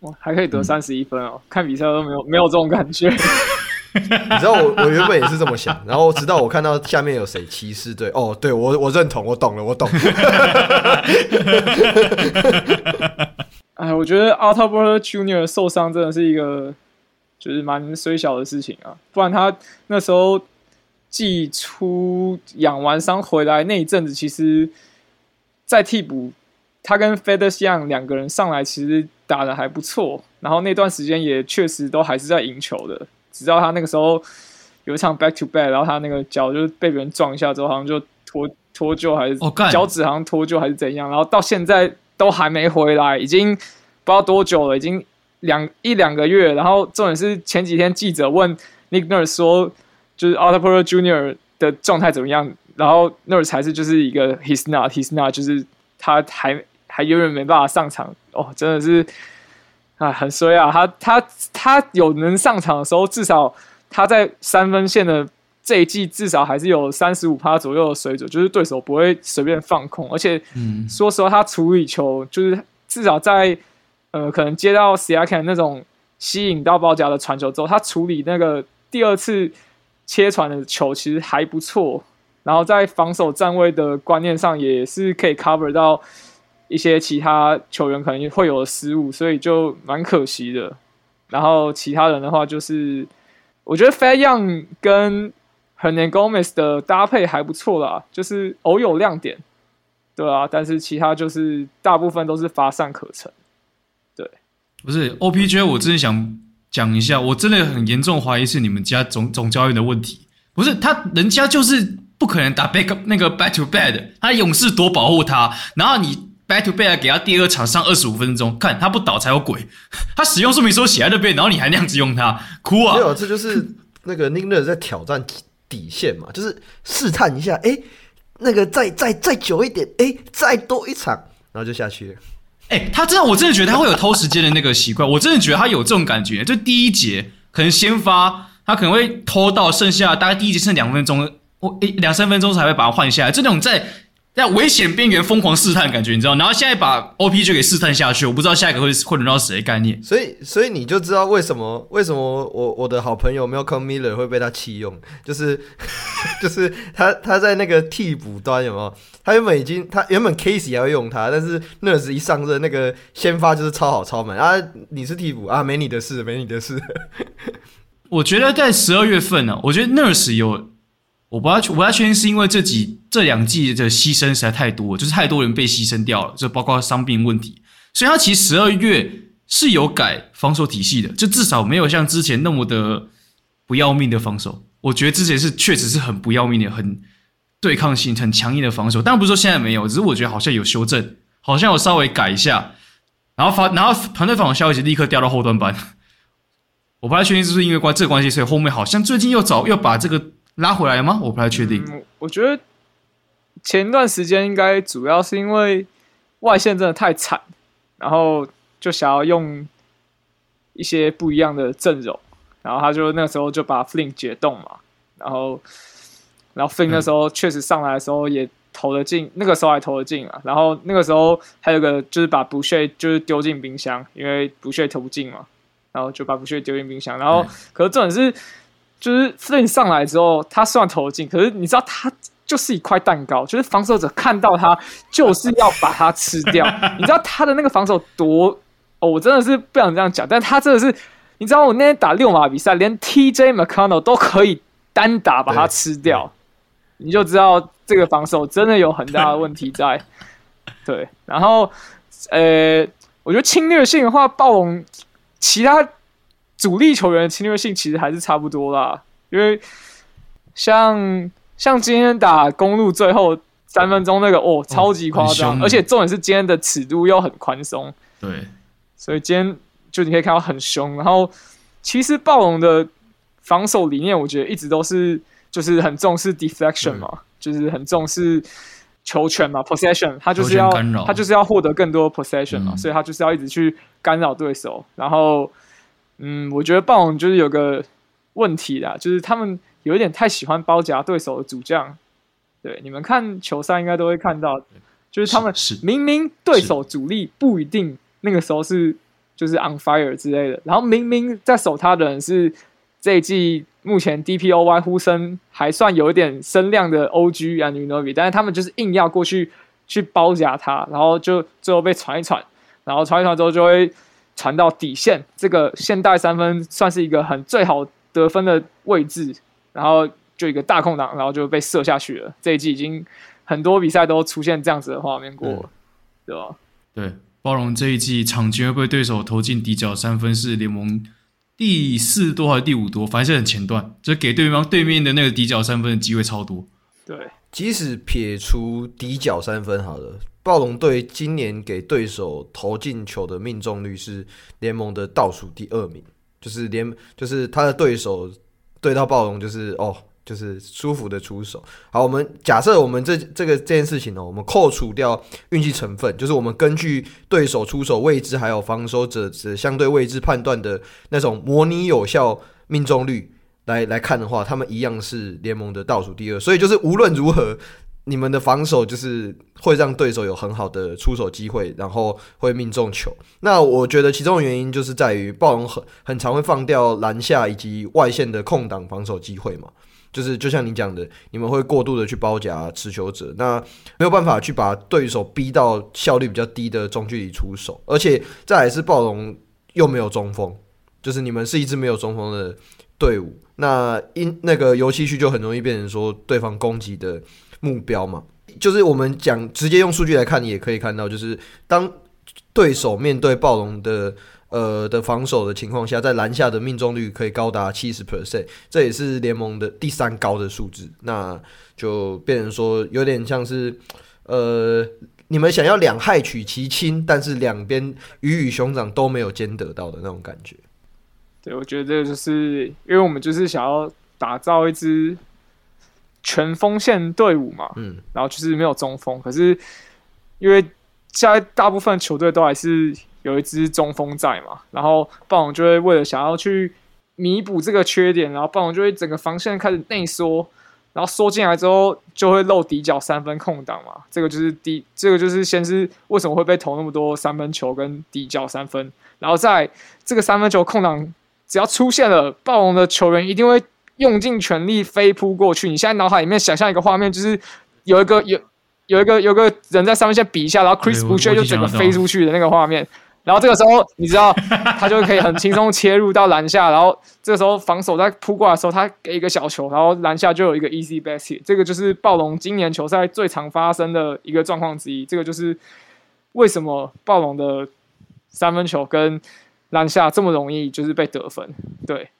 哇，还可以得三十一分哦！嗯、看比赛都没有没有这种感觉。[laughs] [laughs] 你知道我我原本也是这么想，然后直到我看到下面有谁骑士队哦，对我我认同，我懂了，我懂了。[laughs] 哎，我觉得 Otto Junior 受伤真的是一个就是蛮衰小的事情啊，不然他那时候季初养完伤回来那一阵子，其实，在替补，他跟 Thaddeus Young 两个人上来其实打得还不错，然后那段时间也确实都还是在赢球的。直到他那个时候有一场 back to back，然后他那个脚就被别人撞一下之后，好像就脱脱臼还是脚趾好像脱臼还是怎样，然后到现在都还没回来，已经不知道多久了，已经两一两个月。然后重点是前几天记者问 Nick Nurse 说，就是 Otto Porter Jr. 的状态怎么样？然后 Nurse 才是就是一个 He's not, He's not，就是他还还永远没办法上场。哦，真的是。啊，很衰啊！他他他有能上场的时候，至少他在三分线的这一季，至少还是有三十五趴左右的水准，就是对手不会随便放空。而且，嗯，说实话，他处理球就是至少在呃，可能接到 Siakam 那种吸引到包夹的传球之后，他处理那个第二次切传的球其实还不错。然后在防守站位的观念上，也是可以 cover 到。一些其他球员可能会有失误，所以就蛮可惜的。然后其他人的话，就是我觉得 f a i Young 跟 Hernangomez 的搭配还不错啦，就是偶有亮点，对啊。但是其他就是大部分都是乏善可陈。对，不是 OPJ，我真的想讲一下，我真的很严重怀疑是你们家总总教练的问题。不是他，人家就是不可能打 back 那个 back to back，他勇士多保护他，然后你。Back to back 给他第二场上二十五分钟，看他不倒才有鬼。[laughs] 他使用说明书写在那边，然后你还那样子用他，哭啊！没有，这就是 [laughs] 那个 Nick Nurse 在挑战底线嘛，就是试探一下，哎、欸，那个再再再久一点，哎、欸，再多一场，然后就下去了。哎、欸，他真的，我真的觉得他会有偷时间的那个习惯，我真的觉得他有这种感觉。就第一节可能先发，他可能会偷到剩下大概第一节剩两分钟，我诶两三分钟才会把他换下来。这种在。在危险边缘疯狂试探，感觉你知道？然后现在把 OP 就给试探下去，我不知道下一个会会轮到谁概念。所以，所以你就知道为什么为什么我我的好朋友 Malcolm Miller 会被他弃用，就是 [laughs] 就是他他在那个替补端有没有？他原本已经他原本 Casey 还会用他，但是 Nurse 一上任，那个先发就是超好超满啊！你是替补啊，没你的事，没你的事。[laughs] 我觉得在十二月份呢、啊，我觉得 Nurse 有。我不要，我不要确定是因为这几这两季的牺牲实在太多，就是太多人被牺牲掉了，就包括伤病问题，所以他其实十二月是有改防守体系的，就至少没有像之前那么的不要命的防守。我觉得之前是确实是很不要命的，很对抗性很强硬的防守，但不是说现在没有，只是我觉得好像有修正，好像有稍微改一下，然后发，然后团队防守效率立刻掉到后端班。我不太确定是不是因为关这个关系，所以后面好像最近又找又把这个。拉回来了吗？我不太确定。嗯，我觉得前段时间应该主要是因为外线真的太惨，然后就想要用一些不一样的阵容，然后他就那时候就把 Flink 解冻嘛，然后然后 Flink 那时候确实上来的时候也投得进，嗯，那个时候还投得进啊，然后那个时候还有个就是把 Boucher 就是丢进冰箱，因为 Boucher 投不进嘛，然后就把 Boucher 丢进冰箱，然后可是重点是。就是 Flynn 上来之后，他虽然投进，可是你知道他就是一块蛋糕，就是防守者看到他就是要把他吃掉。你知道他的那个防守多哦，我真的是不想这样讲，但他真的是，你知道我那天打六马比赛，连 TJ McConnell 都可以单打把他吃掉，你就知道这个防守真的有很大的问题在。对，然后呃，我觉得侵略性的话，暴龙其他。主力球员的侵略性其实还是差不多啦，因为像像今天打公路最后三分钟那个哦，超级夸张，而且重点是今天的尺度又很宽松，对，所以今天就你可以看到很凶。然后其实暴龙的防守理念，我觉得一直都是就是很重视 deflection 嘛，就是很重视球权嘛，possession，他就是要他就是要获得更多 possession 嘛，所以他就是要一直去干扰对手，然后。嗯，我觉得暴龙就是有个问题啦，就是他们有一点太喜欢包夹对手的主将。对，你们看球赛应该都会看到，就是他们明明对手主力不一定那个时候是就是 on fire 之类的，然后明明在守他的人是这一季目前 DPOY 呼声还算有一点声量的 OG Anunoby，但是他们就是硬要过去去包夹他，然后就最后被传一传，然后传一传之后就会。传到底线，这个现代三分算是一个很最好得分的位置，然后就一个大空档，然后就被射下去了。这一季已经很多比赛都出现这样子的画面过了，嗯、对吧？对，暴龙这一季场均会被对手投进底角三分是联盟第四多还是第五多？反正是很前段，就给对方对面的那个底角三分的机会超多。对，即使撇除底角三分，好了。暴龙队今年给对手投进球的命中率是联盟的倒数第二名，就是联就是他的对手对到暴龙就是哦，就是舒服的出手。好，我们假设我们这这个这件事情呢，我们扣除掉运气成分，就是我们根据对手出手位置还有防守者的相对位置判断的那种模拟有效命中率来来看的话，他们一样是联盟的倒数第二。所以就是无论如何。你们的防守就是会让对手有很好的出手机会，然后会命中球。那我觉得其中的原因就是在于暴龙很很常会放掉篮下以及外线的空档防守机会嘛。就是就像你讲的，你们会过度的去包夹持球者，那没有办法去把对手逼到效率比较低的中距离出手。而且再来是暴龙又没有中锋，就是你们是一支没有中锋的队伍，那因那个游戏区就很容易变成说对方攻击的。目标嘛，就是我们讲直接用数据来看，你也可以看到，就是当对手面对暴龙的呃的防守的情况下，在篮下的命中率可以高达七十 percent，这也是联盟的第三高的数字。那就变成说有点像是呃，你们想要两害取其轻，但是两边鱼与熊掌都没有兼得到的那种感觉。对，我觉得这就是因为我们就是想要打造一支。全锋线队伍嘛，嗯，然后就是没有中锋，可是因为现在大部分球队都还是有一支中锋在嘛，然后暴龙就会为了想要去弥补这个缺点，然后暴龙就会整个防线开始内缩，然后缩进来之后就会漏底角三分空档嘛，这个就是第这个就是先是为什么会被投那么多三分球跟底角三分，然后在这个三分球空档只要出现了，暴龙的球员一定会用尽全力飞扑过去。你现在脑海里面想象一个画面，就是有一个有有一个有个人在上面先比一下，然后 Chris Boucher 就整个飞出去的那个画面。然后这个时候，你知道他就可以很轻松切入到篮下，然后这个时候防守在扑过来的时候，他给一个小球，然后篮下就有一个 easy basket。这个就是暴龙今年球赛最常发生的一个状况之一。这个就是为什么暴龙的三分球跟篮下这么容易就是被得分。对，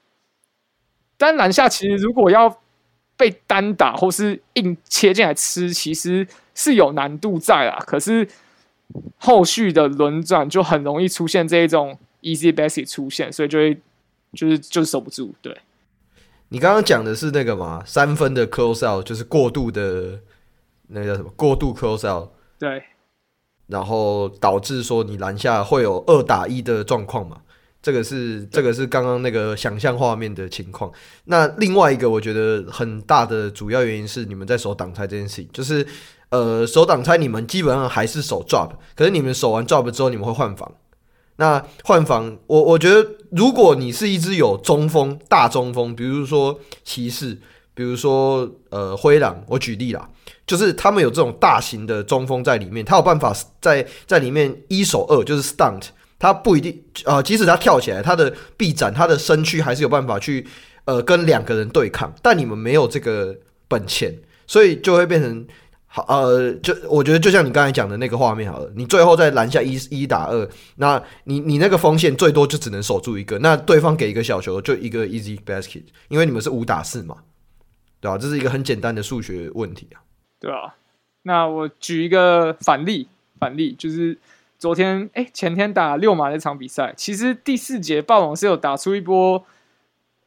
但篮下其实如果要被单打或是硬切进来吃，其实是有难度在啦。可是。后续的轮转就很容易出现这一种 easy basic 出现，所以就会就是就是守不住。对，你刚刚讲的是那个嘛，三分的 close out 就是过度的那个叫什么过度 close out，对，然后导致说你篮下会有二打一的状况嘛，这个是这个是刚刚那个想象画面的情况。那另外一个我觉得很大的主要原因是你们在守挡拆这件事情，就是。呃，守挡拆你们基本上还是守 drop，可是你们守完 drop 之后，你们会换防。那换防，我我觉得，如果你是一支有中锋、大中锋，比如说骑士，比如说呃灰狼，我举例啦，就是他们有这种大型的中锋在里面，他有办法在在里面一守二，就是 stunt，他不一定呃，即使他跳起来，他的臂展、他的身躯还是有办法去呃跟两个人对抗，但你们没有这个本钱，所以就会变成。好，呃，就我觉得就像你刚才讲的那个画面好了，你最后在篮下一一打二，那你你那个锋线最多就只能守住一个，那对方给一个小球就一个 easy basket，因为你们是五打四嘛，对吧？这是一个很简单的数学问题啊。对啊，那我举一个反例，反例就是昨天哎、前天打六马那场比赛，其实第四节暴龙是有打出一波，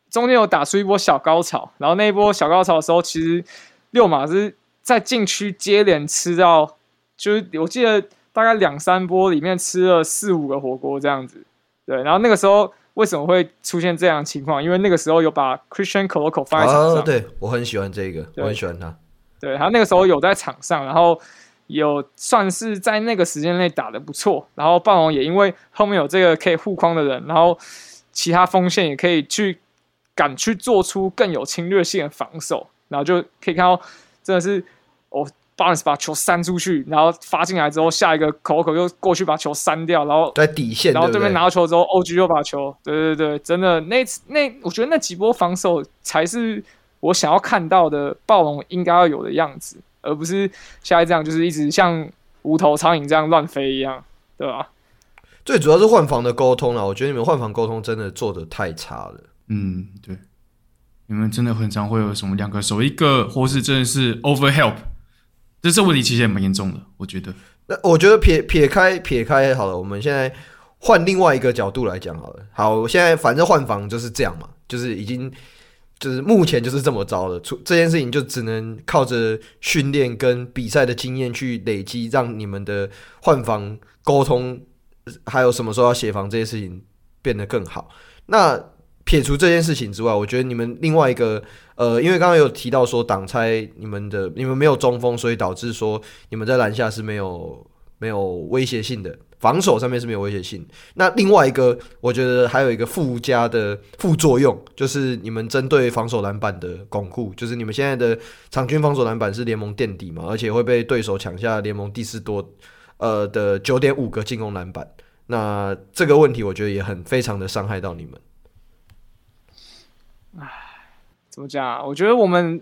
中间有打出一波小高潮，然后那一波小高潮的时候，其实六马是。在禁区接连吃到，就是我记得大概两三波里面吃了四五个火锅这样子，对。然后那个时候为什么会出现这样的情况？因为那个时候有把 Christian Koloko 放在场上，对，我很喜欢这个，我很喜欢他。对，他那个时候有在场上，然后有算是在那个时间内打得不错。然后暴龙也因为后面有这个可以护框的人，然后其他锋线也可以去敢去做出更有侵略性的防守，然后就可以看到真的是。哦，Barnes 把球扇出去，然后发进来之后，下一个口口又过去把球扇掉，然后在底线，然后对面拿到球之后，OG 又把球，对对对，真的那那，我觉得那几波防守才是我想要看到的暴龙应该要有的样子，而不是现在这样，就是一直像无头苍蝇这样乱飞一样，对吧？最主要是换房的沟通了，我觉得你们换房沟通真的做的太差了。嗯，对，你们真的很常会有什么两个手一个，或是真的是 over help。这这问题其实也蛮严重的，我觉得。那我觉得撇撇开撇开好了，我们现在换另外一个角度来讲好了。好，我现在反正换房就是这样嘛，就是已经就是目前就是这么着了。出这件事情就只能靠着训练跟比赛的经验去累积，让你们的换防沟通还有什么时候要协防这些事情变得更好。那撇除这件事情之外，我觉得你们另外一个。呃，因为刚刚有提到说挡拆你们的你们没有中锋，所以导致说你们在篮下是没有没有威胁性的，防守上面是没有威胁性。那另外一个，我觉得还有一个附加的副作用，就是你们针对防守篮板的巩固，就是你们现在的场均防守篮板是联盟垫底嘛，而且会被对手抢下联盟第四多，呃的九点五个进攻篮板。那这个问题我觉得也很非常的伤害到你们。唉。怎么讲啊？我觉得我们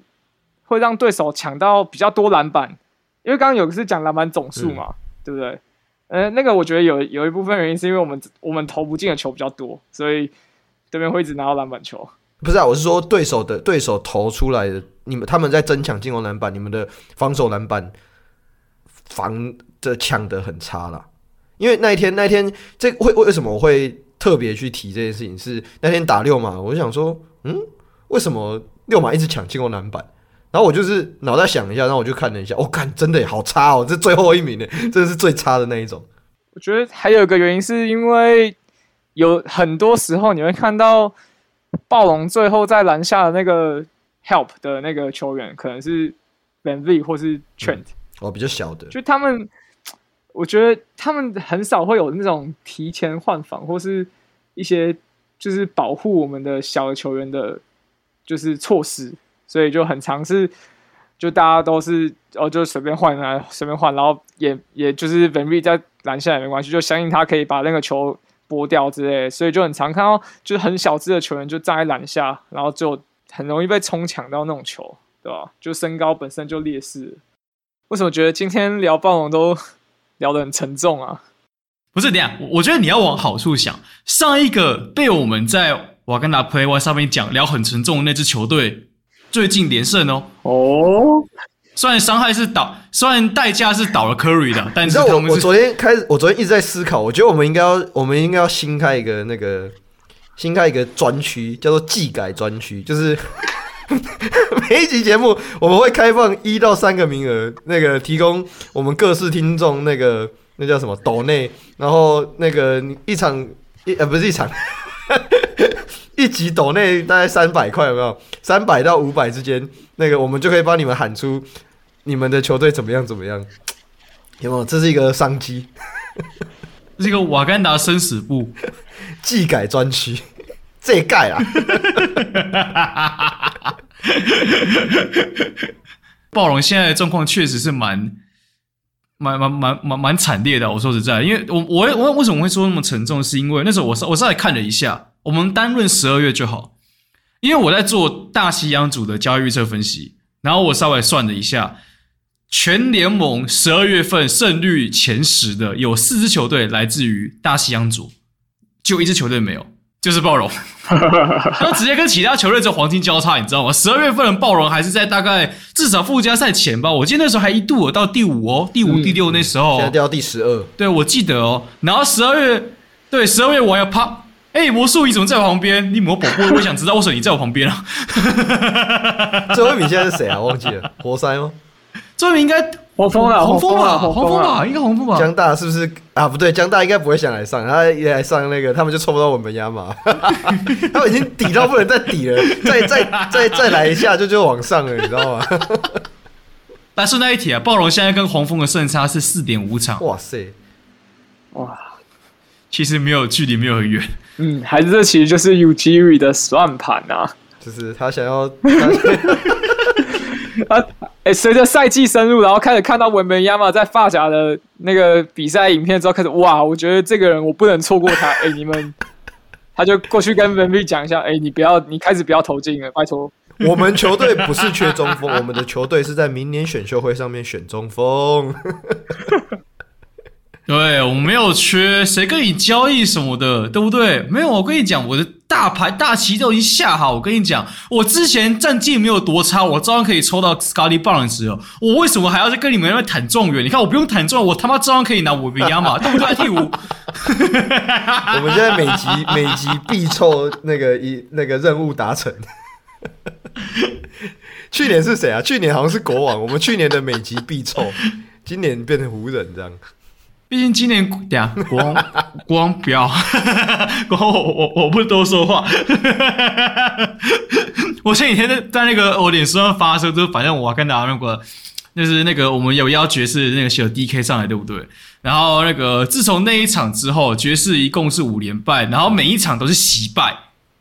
会让对手抢到比较多篮板，因为刚刚有个是讲篮板总数嘛，嗯、对不对？呃，那个我觉得有有一部分原因是因为我们我们投不进的球比较多，所以对面会一直拿到篮板球。不是啊，我是说对手的对手投出来的，你们他们在争抢进攻篮板，你们的防守篮板防的抢得很差啦。因为那一天那一天这会为什么我会特别去提这件事情？是那天打六嘛，我就想说，嗯。为什么六马一直抢进攻篮板？然后我就是脑袋想一下，然后我就看了一下，我、哦、看真的好差哦，这最后一名呢，[laughs] 真的是最差的那一种。我觉得还有一个原因是因为有很多时候你会看到暴龙最后在篮下的那个 help 的那个球员可能是 VanVleet 或是 Trent，、嗯、哦，比较小的，就他们，我觉得他们很少会有那种提前换防或是一些就是保护我们的小的球员的，就是措施，所以就很常是。就大家都是哦，就随便换啊，随便换，然后也也就是维密在篮下也没关系，就相信他可以把那个球拨掉之类的，所以就很常看到就是很小只的球员就站在篮下，然后就很容易被冲抢到那种球，对吧？就身高本身就劣势。为什么觉得今天聊暴龙都 [laughs] 聊得很沉重啊？不是这样，我觉得你要往好处想，上一个被我们在瓦甘达 Play One 上面讲聊很沉重的那支球队。最近连胜哦哦，虽然伤害是倒，虽然代价是倒了 Curry 的，但是我我昨天开始，我昨天一直在思考，我觉得我们应该要，我们应该要新开一个那个新开一个专区，叫做技改专区，就是 [laughs] 每一集节目我们会开放一到三个名额，那个提供我们各式听众那个那叫什么抖内，然后那个一场一呃不是一场。一集抖内大概三百块，有没有？三百到五百之间，那个我们就可以帮你们喊出你们的球队怎么样怎么样，有没有？这是一个商机，这个瓦干达生死簿技改专区，这盖啊！[laughs] 暴龙现在的状况确实是蛮、蛮、蛮、蛮、蛮、蛮惨烈的。我说实在，因为我、我、我为什么会说那么沉重？是因为那时候我上、我上来看了一下。我们单论十二月就好，因为我在做大西洋组的交易预测分析，然后我稍微算了一下，全联盟十二月份胜率前十的有四支球队来自于大西洋组，就一支球队没有，就是暴龙，[laughs] 然后直接跟其他球队做黄金交叉，你知道吗？十二月份的暴龙还是在大概至少附加赛前吧，我记得那时候还一度有到第五哦，第五、第六那时候，现在掉到第十二，对，我记得哦，然后十二月，对，十二月我要啪。哎、欸，魔术你怎么在我旁边？你魔宝宝，我想知道为什么你在我旁边啊？[laughs] 最后一名现在是谁啊？忘记了，活塞吗？最后一名应该黄蜂啊，黄蜂吧，黄蜂吧，应该黄蜂吧。江大是不是啊？不对，江大应该不会想来上，他一来上那个，他们就抽不到我们亚马，[laughs] 他们已经抵到不能再抵了，再再再再来一下就就往上了，你知道吗？[laughs] 但顺带一提啊，暴龙现在跟黄蜂的胜差是四点五场。哇塞，哇！其实没有距离，没有很远。嗯，还是这其实就是 Ujiri 的算盘啊，就是他想要啊，[laughs] 哎、欸，随着赛季深入，然后开始看到文本亚马在发夹的那个比赛影片之后，开始哇，我觉得这个人我不能错过他。[laughs] 哎、欸，你们，他就过去跟文本讲一下，哎、欸，你不要，你开始不要投进了，拜托。我们球队不是缺中锋，我们的球队是在明年选秀会上面选中锋。[laughs] 对，我没有缺，谁跟你交易什么的，对不对？没有，我跟你讲，我的大牌大旗都已经下好。我跟你讲，我之前战绩没有多差，我照样可以抽到 Scotty Barnes 哦。我为什么还要再跟你们那边谈状元？你看，我不用谈状元，我他妈照样可以拿五比亚马，对不对？第五。我们现在每集每集必凑那个一那个任务达成。[laughs] 去年是谁啊？去年好像是国王。我们去年的每集必凑，今年变成湖人这样。毕竟今年对啊，国王 [laughs] 国王不要，[laughs] 国王我我我不多说话。[laughs] 我前几天在在那个我脸书上发的时候，就反正我跟大家那个，就是那个我们有邀爵士那个小 DK 上来，对不对？然后那个自从那一场之后，爵士一共是五连败，然后每一场都是惜败。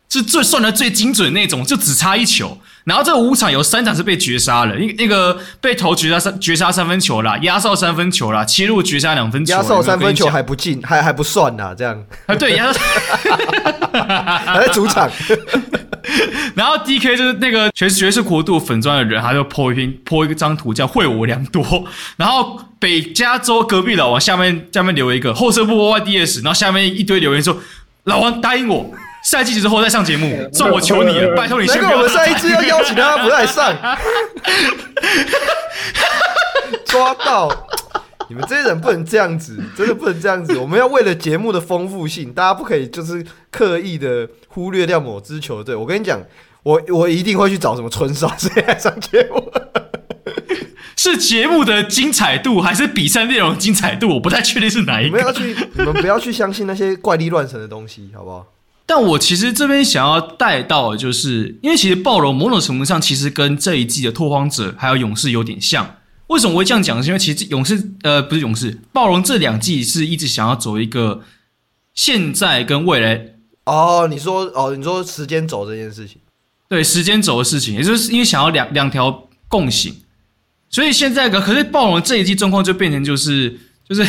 是最算的最精准的那种，就只差一球。然后这五场有三场是被绝杀了，那那个被投绝杀三绝杀三分球啦，压哨三分球啦，切入绝杀两分球，压哨三分球还不进，还还不算呐，这样啊？对，压哨 [laughs] 还在主场。[laughs] 然后 DK 就是那个全爵士国度粉钻的人，他就 po 一篇 po 一张图叫“会我良多”。然后北加州隔壁老王下面下面留一个后撤步 YDS，然后下面一堆留言说：“老王答应我。”赛季之后再上节目，[laughs] 算我求你了，[laughs] 拜托你先不要。那我们上一次要邀请他不再上，[laughs] 抓到！你们这些人不能这样子，真的不能这样子。我们要为了节目的丰富性，大家不可以就是刻意的忽略掉某支球队。我跟你讲，我我一定会去找什么春少谁来上节目。是节目的精彩度，还是比赛内容精彩度？我不太确定是哪一个。你们要去，你们不要去相信那些怪力乱神的东西，好不好？但我其实这边想要带到的就是，因为其实暴龙某种程度上其实跟这一季的拓荒者还有勇士有点像。为什么我会这样讲？是因为其实勇士呃不是勇士，暴龙这两季是一直想要走一个现在跟未来。哦，你说哦，你说时间轴这件事情，对时间轴的事情，也就是因为想要两两条共行，所以现在可可是暴龙这一季状况就变成就是就是。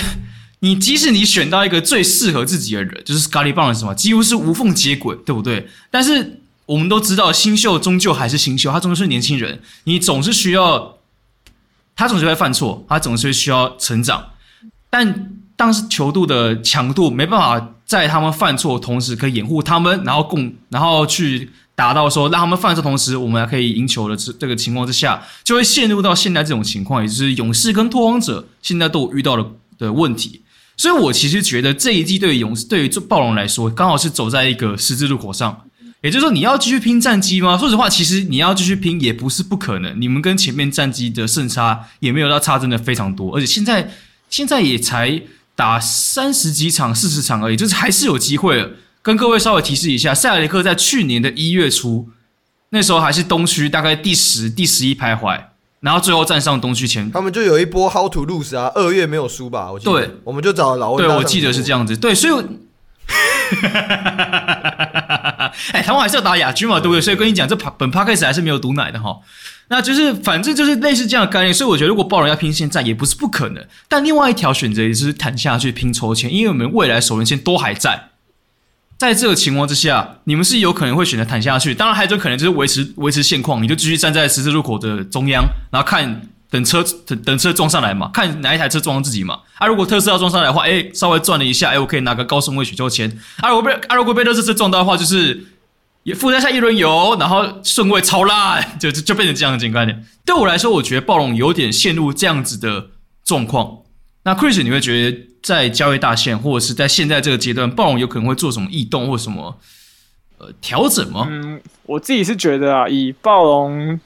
你即使你选到一个最适合自己的人，就是 Scottie Barnes 什么，几乎是无缝接轨，对不对？但是我们都知道，新秀终究还是新秀，他终究是年轻人，你总是需要，他总是会犯错，他总是需要成长。但当时球队的强度没办法在他们犯错同时可以掩护他们，然后共，然后去达到说让他们犯错同时我们还可以赢球的这这个情况之下，就会陷入到现在这种情况，也就是勇士跟拓荒者现在都遇到的的问题。所以，我其实觉得这一季对于勇士、对于暴龙来说，刚好是走在一个十字路口上。也就是说，你要继续拼战绩吗？说实话，其实你要继续拼也不是不可能。你们跟前面战绩的胜差也没有到差，真的非常多。而且现在现在也才打三十几场、四十场而已，就是还是有机会了。跟各位稍微提示一下，塞尔提克在去年的一月初，那时候还是东区大概第十、第十一徘徊。然后最后站上东区前，他们就有一波 How to lose 啊，二月没有输吧？我记得对，我们就找老对，我记得是这样子。对，所以，[laughs] 哎，台湾还是要打亚军嘛，对不对？所以跟你讲，这本 Podcast 还是没有毒奶的哈。那就是反正就是类似这样的概念。所以我觉得，如果暴龙要拼现在，也不是不可能。但另外一条选择也是谈下去拼抽签，因为我们未来首轮签都还在。在这个情况之下，你们是有可能会选择谈下去。当然，还有种可能就是维持维持现况，你就继续站在十字路口的中央，然后看等车等等车撞上来嘛，看哪一台车撞上自己嘛。啊，如果特斯拉撞上来的话，哎，稍微转了一下，哎，我可以拿个高顺位选秀签。啊，如果被啊如果被特斯拉撞到的话，就是也附加下一轮油，然后顺位超烂，就就就变成这样的情况。对我来说，我觉得暴龙有点陷入这样子的状况。那 Chris，你会觉得在交易大限，或者是在现在这个阶段，暴龙有可能会做什么异动或什么呃调整吗？嗯，我自己是觉得啊，以暴龙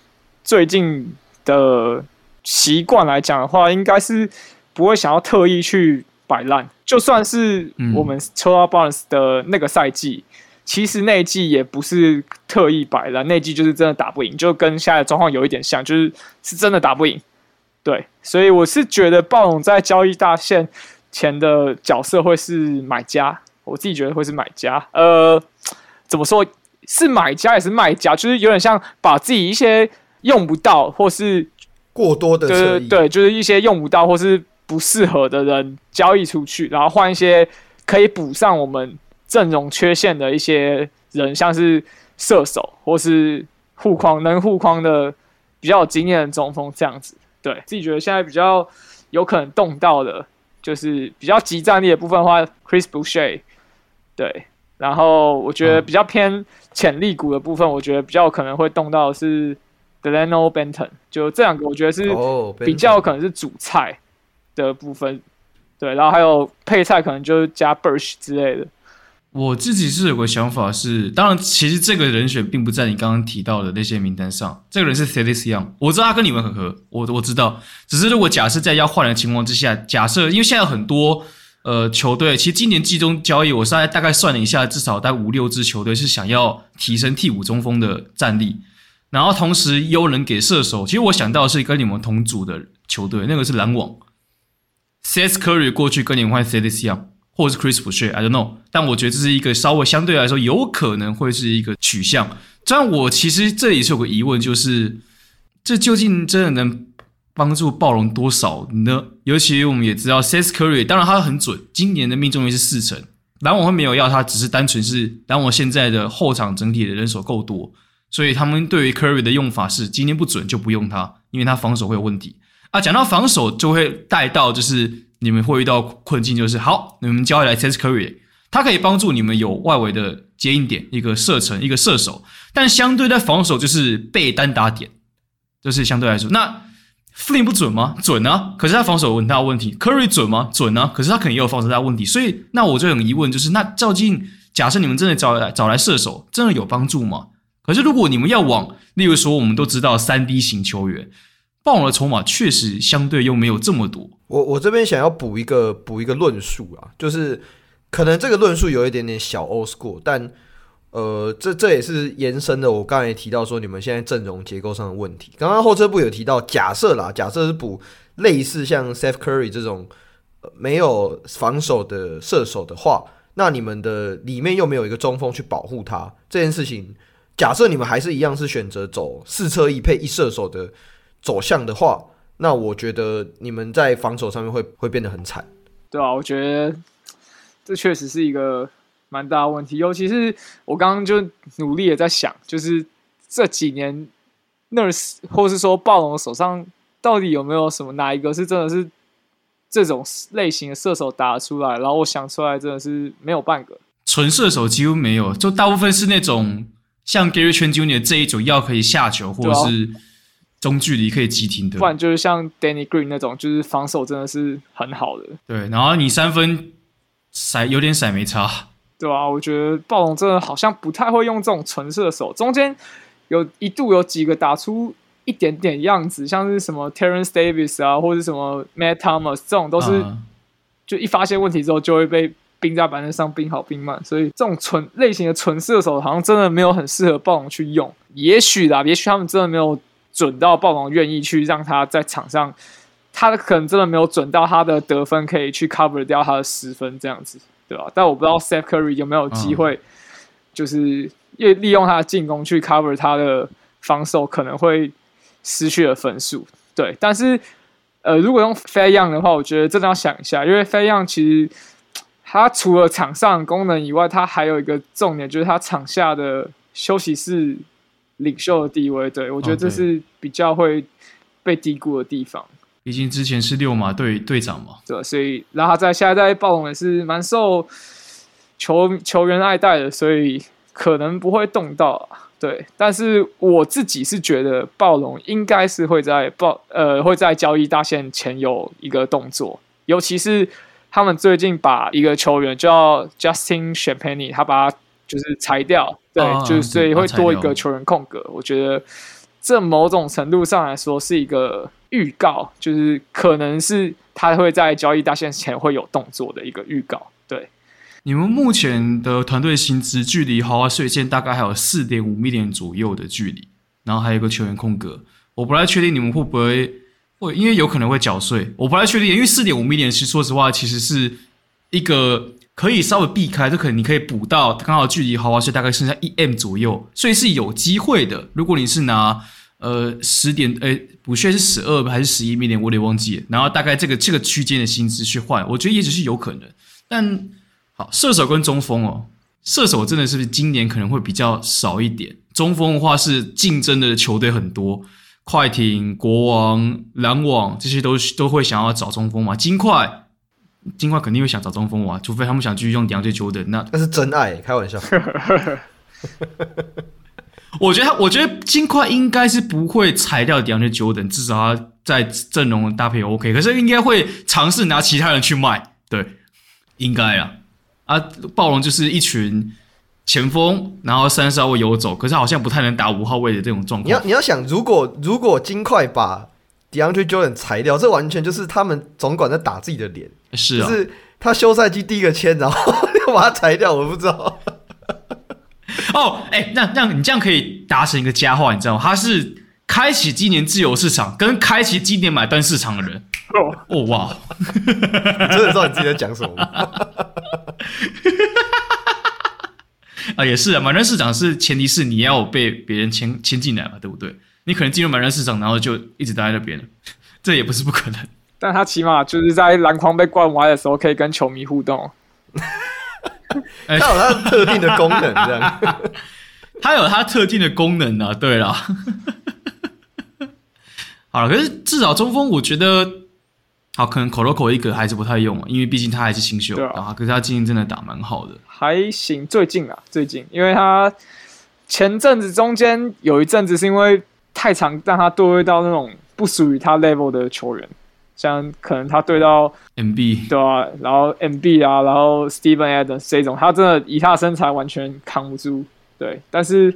最近的习惯来讲的话，应该是不会想要特意去摆烂。就算是我们抽到 Barnes 的那个赛季，嗯、其实那一季也不是特意摆烂，那一季就是真的打不赢，就跟现在的状况有一点像，就是是真的打不赢。对，所以我是觉得暴龙在交易大限前的角色会是买家，我自己觉得会是买家。呃，怎么说是买家也是卖家，就是有点像把自己一些用不到或是过多的对对，就是一些用不到或是不适合的人交易出去，然后换一些可以补上我们阵容缺陷的一些人，像是射手或是护框能护框的比较有经验的中锋这样子。对自己觉得现在比较有可能动到的，就是比较集战力的部分的话，Chris Boucher，对，然后我觉得比较偏潜力股的部分，我觉得比较可能会动到的是 Delano Benton，就这两个我觉得是比较可能是主菜的部分，对，然后还有配菜可能就是加 Birch 之类的。我自己是有个想法是，当然，其实这个人选并不在你刚刚提到的那些名单上。这个人是 Thaddeus Young，我知道他跟你们很合，我我知道。只是如果假设在要换人的情况之下，假设因为现在很多呃球队，其实今年季中交易，我大概大概算了一下，至少带五六支球队是想要提升替补中锋的战力，然后同时优人给射手。其实我想到的是跟你们同组的球队，那个是篮网，Seth Curry 过去跟你们换 Thaddeus Young。或是 Chris Boucher，I don't know，但我觉得这是一个稍微相对来说有可能会是一个取向。但我其实这里是有个疑问，就是这究竟真的能帮助暴龙多少呢？尤其我们也知道 Seth Curry，当然他很准，今年的命中率是四成。篮网会没有要他，只是单纯是篮网现在的后场整体的人手够多，所以他们对于 Curry 的用法是今天不准就不用他，因为他防守会有问题。啊，讲到防守就会带到就是。你们会遇到困境，就是好，你们交易来 test curry，他可以帮助你们有外围的接应点，一个射程，一个射手，但相对在防守就是被单打点，就是相对来说，那 Flynn 不准吗？准啊，可是他防守有很大问题。Curry 准吗？准啊，可是他肯定也有防守大问题。所以，那我就有疑问，就是那究竟假设你们真的找来找来射手，真的有帮助吗？可是如果你们要往，例如说，我们都知道三 D 型球员。暴龙的筹码确实相对又没有这么多。我我这边想要补一个补一个论述啊，就是可能这个论述有一点点小 old school，但呃，这这也是延伸的。我刚才也提到说，你们现在阵容结构上的问题。刚刚后撤步有提到，假设啦，假设是补类似像 Steph Curry 这种、没有防守的射手的话，那你们的里面又没有一个中锋去保护他，这件事情，假设你们还是一样是选择走四车一配一射手的走向的话，那我觉得你们在防守上面会会变得很惨。对啊，我觉得这确实是一个。蛮大的问题，尤其是我刚刚就努力的在想，就是这几年 Nurse 或是说暴龙手上到底有没有什么哪一个是真的是这种类型的射手打出来，然后我想出来真的是没有半个纯射手几乎没有，就大部分是那种像 Gary Trent Jr. 这一种要可以下球或者是中距离可以急停的，不然就是像 Danny Green 那种，就是防守真的是很好的。对，然后你三分骰有点骰没差。对啊，我觉得暴龙真的好像不太会用这种纯射手，中间有一度有几个打出一点点样子，像是什么 Terence Davis 啊，或者什么 Matt Thomas 这种，都是就一发现问题之后就会被冰在板凳上，冰好冰慢，所以这种纯类型的纯射手好像真的没有很适合暴龙去用。也许啦，也许他们真的没有准到暴龙愿意去让他在场上，他的可能真的没有准到他的得分可以去 cover 掉他的失分这样子。对吧？但我不知道 Steph Curry 有没有机会，就是利利用他的进攻去 cover 他的防守，可能会失去了分数。对，但是呃，如果用 Trae Young 的话，我觉得真的要想一下，因为 Trae Young 其实他除了场上功能以外，他还有一个重点，就是他场下的休息室领袖的地位。对，我觉得这是比较会被低估的地方。毕竟之前是六马队队长嘛，对，所以然后他在现在在暴龙也是蛮受球球员爱戴的，所以可能不会动到，对。但是我自己是觉得暴龙应该是会在暴呃会在交易大限前有一个动作，尤其是他们最近把一个球员叫 Justin Champagnie，他把他就是裁掉，对，啊、就是所以会多一个球员空格，我觉得这某种程度上来说是一个。预告就是可能是他会在交易大限前会有动作的一个预告。对，你们目前的团队薪资距离豪华税线大概还有四点五 million 左右的距离，然后还有一个球员空格，我不太确定你们会不会会，因为有可能会缴税，我不太确定，因为四点五 million 其实说实话其实是一个可以稍微避开，就可能你可以补到刚好距离豪华税大概剩下一 m 左右，所以是有机会的。如果你是拿。呃，十点，呃，补税是十二还是十一 mm 我得忘记了。然后大概这个这个区间的薪资去换，我觉得也只是有可能。但好，射手跟中锋哦，射手真的是,不是今年可能会比较少一点。中锋的话是竞争的球队很多，快艇、国王、篮网这些都都会想要找中锋嘛。金块，金块肯定会想找中锋玩，除非他们想继续用 DeAndre Jordan，那那是真爱，开玩笑。[laughs] 我觉得他，我觉得金块应该是不会裁掉 DeAndre Jordan，至少他在阵容搭配 OK。可是应该会尝试拿其他人去卖，对，应该啊。啊，暴龙就是一群前锋，然后三十号位游走，可是好像不太能打五号位的这种状况。你要你要想，如果如果金块把 DeAndre Jordan 裁掉，这完全就是他们总管在打自己的脸。是啊，就是他休赛季第一个签，然后又把他裁掉，我不知道。[laughs] 哦，哎、欸，那这样你这样可以达成一个佳话，你知道吗？他是开启今年自由市场跟开启今年买断市场的人。哦，哦哇，[laughs] 你真的知道你自己在讲什么吗？[laughs] 啊，也是啊，买断市场是前提是你要被别人签签进来嘛，对不对？你可能进入买断市场，然后就一直待在那边了，这也不是不可能。但他起码就是在篮筐被灌歪的时候，可以跟球迷互动。他有他特定的功能，这样。[laughs] 他有他特定的功能啊，对啦。[laughs] 好了，可是至少中锋，我觉得，好，可能 Koloko 一个还是不太用，因为毕竟他还是新秀啊。可是他今年真的打蛮好的，还行。最近啊，最近，因为他前阵子中间有一阵子是因为太常让他对位到那种不属于他 level 的球员。像可能他对到 MB 对啊，然后 MB 啊，然后 Steven Adams 这种，他真的以他的身材完全扛不住。对，但是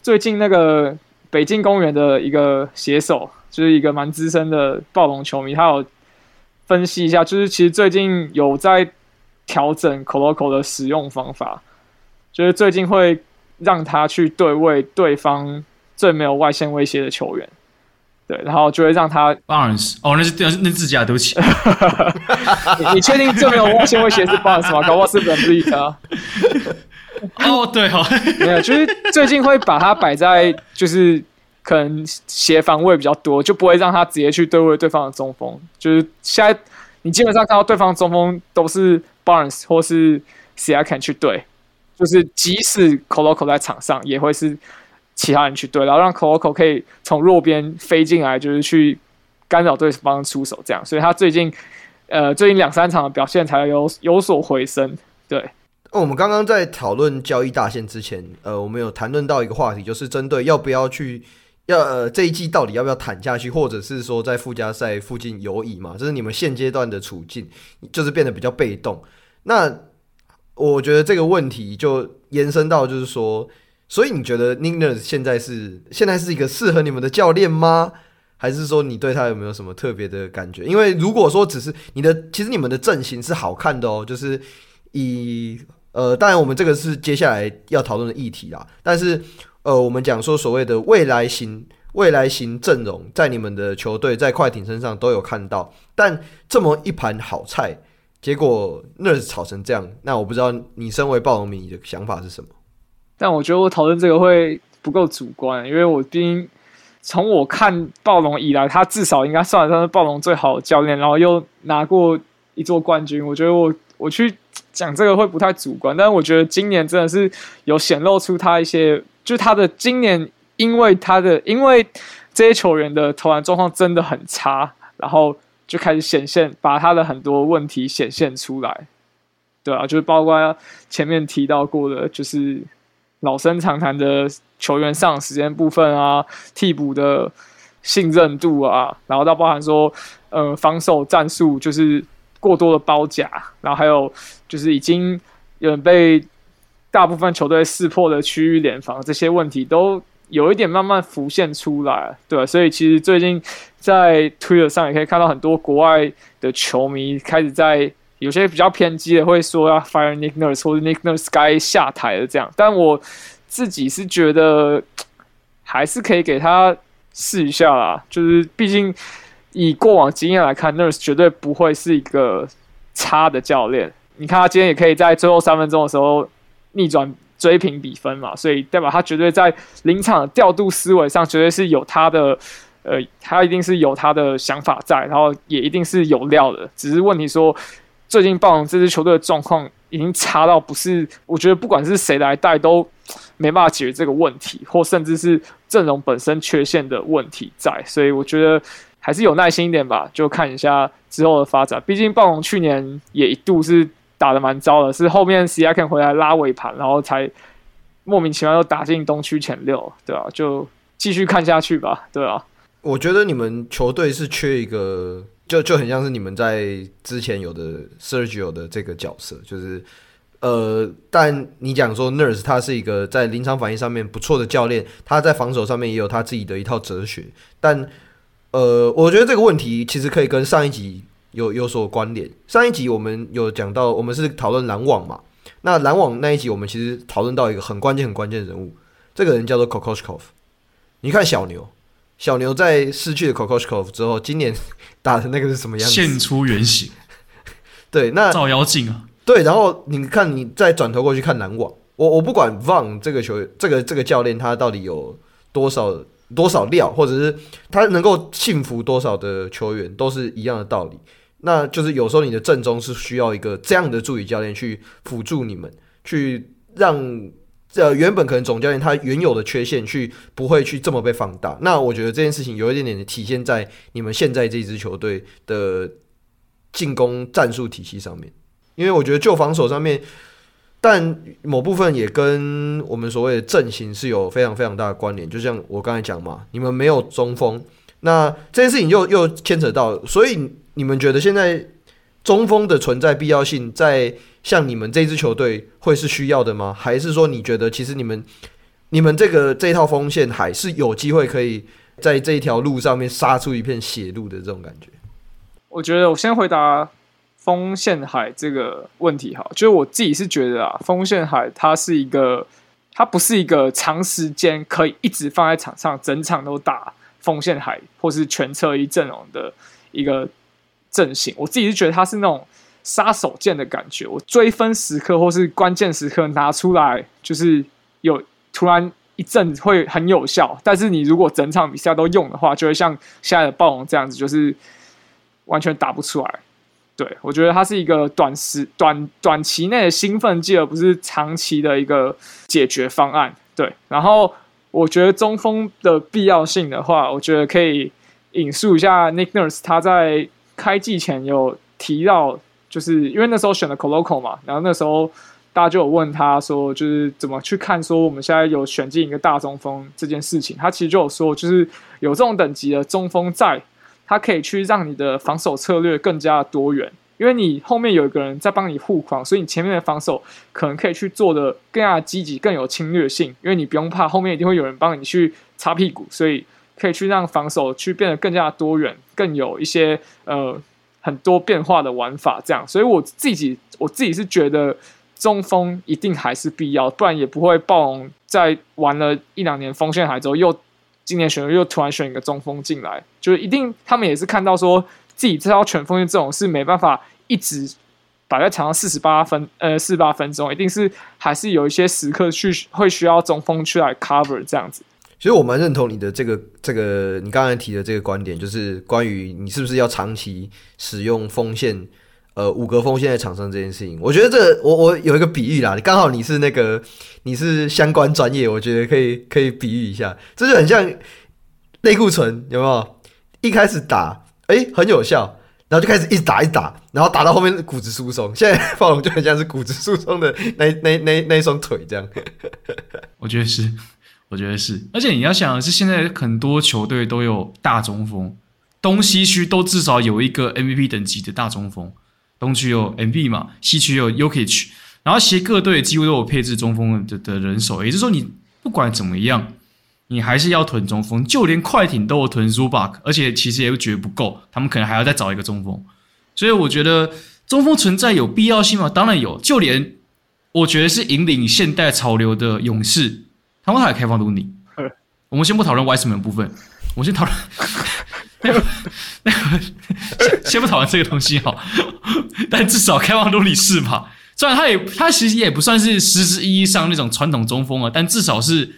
最近那个北京公园的一个写手，就是一个蛮资深的暴龙球迷，他有分析一下，就是其实最近有在调整 Koloko 的使用方法，就是最近会让他去对位对方最没有外线威胁的球员，对，然后就会让他 Barnes 哦，那是那是那自家对不起，你 [laughs] 你确定这没有外线威胁是 Barnes 吗？搞不好是 VanVleet 啊。[laughs] 哦，对哦，没有，就是最近会把它摆在就是可能协防位比较多，就不会让他直接去对位对方的中锋。就是现在你基本上看到对方中锋都是 Barnes 或是 Siakam 去对，就是即使 Coloco 在场上，也会是其他人去对，然后让 Koko 可以从弱边飞进来，就是去干扰对方出手这样。所以他最近呃最近两三场的表现才有有所回升，对。哦，我们刚刚在讨论交易大限之前，呃，我们有谈论到一个话题，就是针对要不要去，要呃这一季到底要不要谈下去，或者是说在附加赛附近游移嘛，这是你们现阶段的处境，就是变得比较被动。那我觉得这个问题就延伸到，就是说，所以你觉得 Nick Nurse 现在是现在是一个适合你们的教练吗？还是说你对他有没有什么特别的感觉？因为如果说只是你的，其实你们的阵型是好看的哦，就是以。呃，当然，我们这个是接下来要讨论的议题啦。但是，呃，我们讲说所谓的未来型、未来型阵容，在你们的球队、在快艇身上都有看到。但这么一盘好菜，结果 Nurse 炒成这样，那我不知道你身为暴龙迷的想法是什么？但我觉得我讨论这个会不够主观，因为我毕竟从我看暴龙以来，他至少应该算得上是暴龙最好的教练，然后又拿过一座冠军。我觉得我我去。讲这个会不太主观，但是我觉得今年真的是有显露出他一些，就他的今年，因为他的因为这些球员的投篮状况真的很差，然后就开始显现，把他的很多问题显现出来。对啊，就是包括前面提到过的，就是老生常谈的球员上时间部分啊，替补的信任度啊，然后到包含说，呃，防守战术就是。过多的包夹，然后还有就是已经有被大部分球队识破的区域联防，这些问题都有一点慢慢浮现出来，对，所以其实最近在 Twitter 上也可以看到很多国外的球迷开始在有些比较偏激的会说要 fire Nick Nurse 或者 Nick Nurse 该下台了这样，但我自己是觉得还是可以给他试一下啦，就是毕竟。以过往经验来看，Nurse 绝对不会是一个差的教练。你看他今天也可以在最后三分钟的时候逆转追平比分嘛，所以代表他绝对在临场调度思维上绝对是有他的，呃，他一定是有他的想法在，然后也一定是有料的。只是问题说，最近暴龙这支球队的状况已经差到不是，我觉得不管是谁来带都没办法解决这个问题，或甚至是阵容本身缺陷的问题在，所以我觉得。还是有耐心一点吧，就看一下之后的发展。毕竟暴龙去年也一度是打得蛮糟的，是后面 Siakam 回来拉尾盘，然后才莫名其妙又打进东区前六，对啊，就继续看下去吧，对啊。我觉得你们球队是缺一个，就就很像是你们在之前有的 Sergio 的这个角色，就是呃，但你讲说 Nurse 他是一个在临场反应上面不错的教练，他在防守上面也有他自己的一套哲学，但。呃，我觉得这个问题其实可以跟上一集有有所关联。上一集我们有讲到，我们是讨论篮网嘛。那篮网那一集，我们其实讨论到一个很关键、很关键的人物，这个人叫做 Kokoskov。你看小牛，小牛在失去了 Kokoskov 之后，今年打的那个是什么样子？现出原形。[laughs] 对，那照妖镜啊。对，然后你看，你再转头过去看篮网，我我不管 Vaughn 这个球，这个这个教练他到底有多少。多少料，或者是他能够信服多少的球员，都是一样的道理。那就是有时候你的阵中是需要一个这样的助理教练去辅助你们，去让呃原本可能总教练他原有的缺陷去不会去这么被放大。那我觉得这件事情有一点点的体现在你们现在这支球队的进攻战术体系上面，因为我觉得旧防守上面。但某部分也跟我们所谓的阵型是有非常非常大的关联，就像我刚才讲嘛，你们没有中锋，那这件事情又又牵扯到，所以你们觉得现在中锋的存在必要性，在像你们这支球队会是需要的吗？还是说你觉得其实你们你们这个这套锋线还是有机会可以在这一条路上面杀出一片血路的这种感觉？我觉得我先回答。锋线海这个问题哈，就是我自己是觉得啊，锋线海它是一个它不是一个长时间可以一直放在场上，整场都打锋线海或是全侧翼阵容的一个阵型。我自己是觉得他是那种杀手锏的感觉，我追分时刻或是关键时刻拿出来，就是有突然一阵会很有效。但是你如果整场比赛都用的话，就会像现在的暴龙这样子，就是完全打不出来。对，我觉得它是一个短时短短期内的兴奋剂，而不是长期的一个解决方案。对，然后我觉得中锋的必要性的话，我觉得可以引述一下 Nick Nurse，他在开季前有提到，就是因为那时候选了 Koloko 嘛，然后那时候大家就有问他说，就是怎么去看说我们现在有选进一个大中锋这件事情，他其实就有说，就是有这种等级的中锋在。他可以去让你的防守策略更加多元，因为你后面有一个人在帮你护框，所以你前面的防守可能可以去做的更加积极、更有侵略性，因为你不用怕后面一定会有人帮你去擦屁股，所以可以去让防守去变得更加多元，更有一些呃很多变化的玩法。这样，所以我自己我自己是觉得中锋一定还是必要，不然也不会暴龙在玩了一两年锋线海之后又。今年选又突然选一个中锋进来，就是一定他们也是看到说自己这套全锋线这种是没办法一直摆在场上四十八分呃四十八分钟，一定是还是有一些时刻去会需要中锋去来 cover 这样子。其实我蛮认同你的这个这个你刚才提的这个观点，就是关于你是不是要长期使用锋线。呃，五格锋线在场上这件事情，我觉得这我我有一个比喻啦，你刚好你是那个你是相关专业，我觉得可以可以比喻一下，这就很像类固醇，有没有？一开始打，哎、很有效，然后就开始一直打一直打，然后打到后面骨质疏松，现在暴龙就很像是骨质疏松的那那那那一双腿这样。[laughs] 我觉得是，我觉得是，而且你要想的是，现在很多球队都有大中锋，东西区都至少有一个 MVP 等级的大中锋。东区有 MB 嘛，西区有 Jokic，然后其实各队几乎都有配置中锋的的人手，也就是说，你不管怎么样，你还是要囤中锋，就连快艇都有囤 Zubac，而且其实也觉得不够，他们可能还要再找一个中锋，所以我觉得中锋存在有必要性吗？当然有，就连我觉得是引领现代潮流的勇士，他们还开放卢尼。我们先不讨论 Wiseman 部分，我先讨论。[laughs] 那个，那个，先先不讨论这个东西哈，但至少开往卢尼是吧？虽然他也他其实也不算是实质意义上那种传统中锋啊，但至少是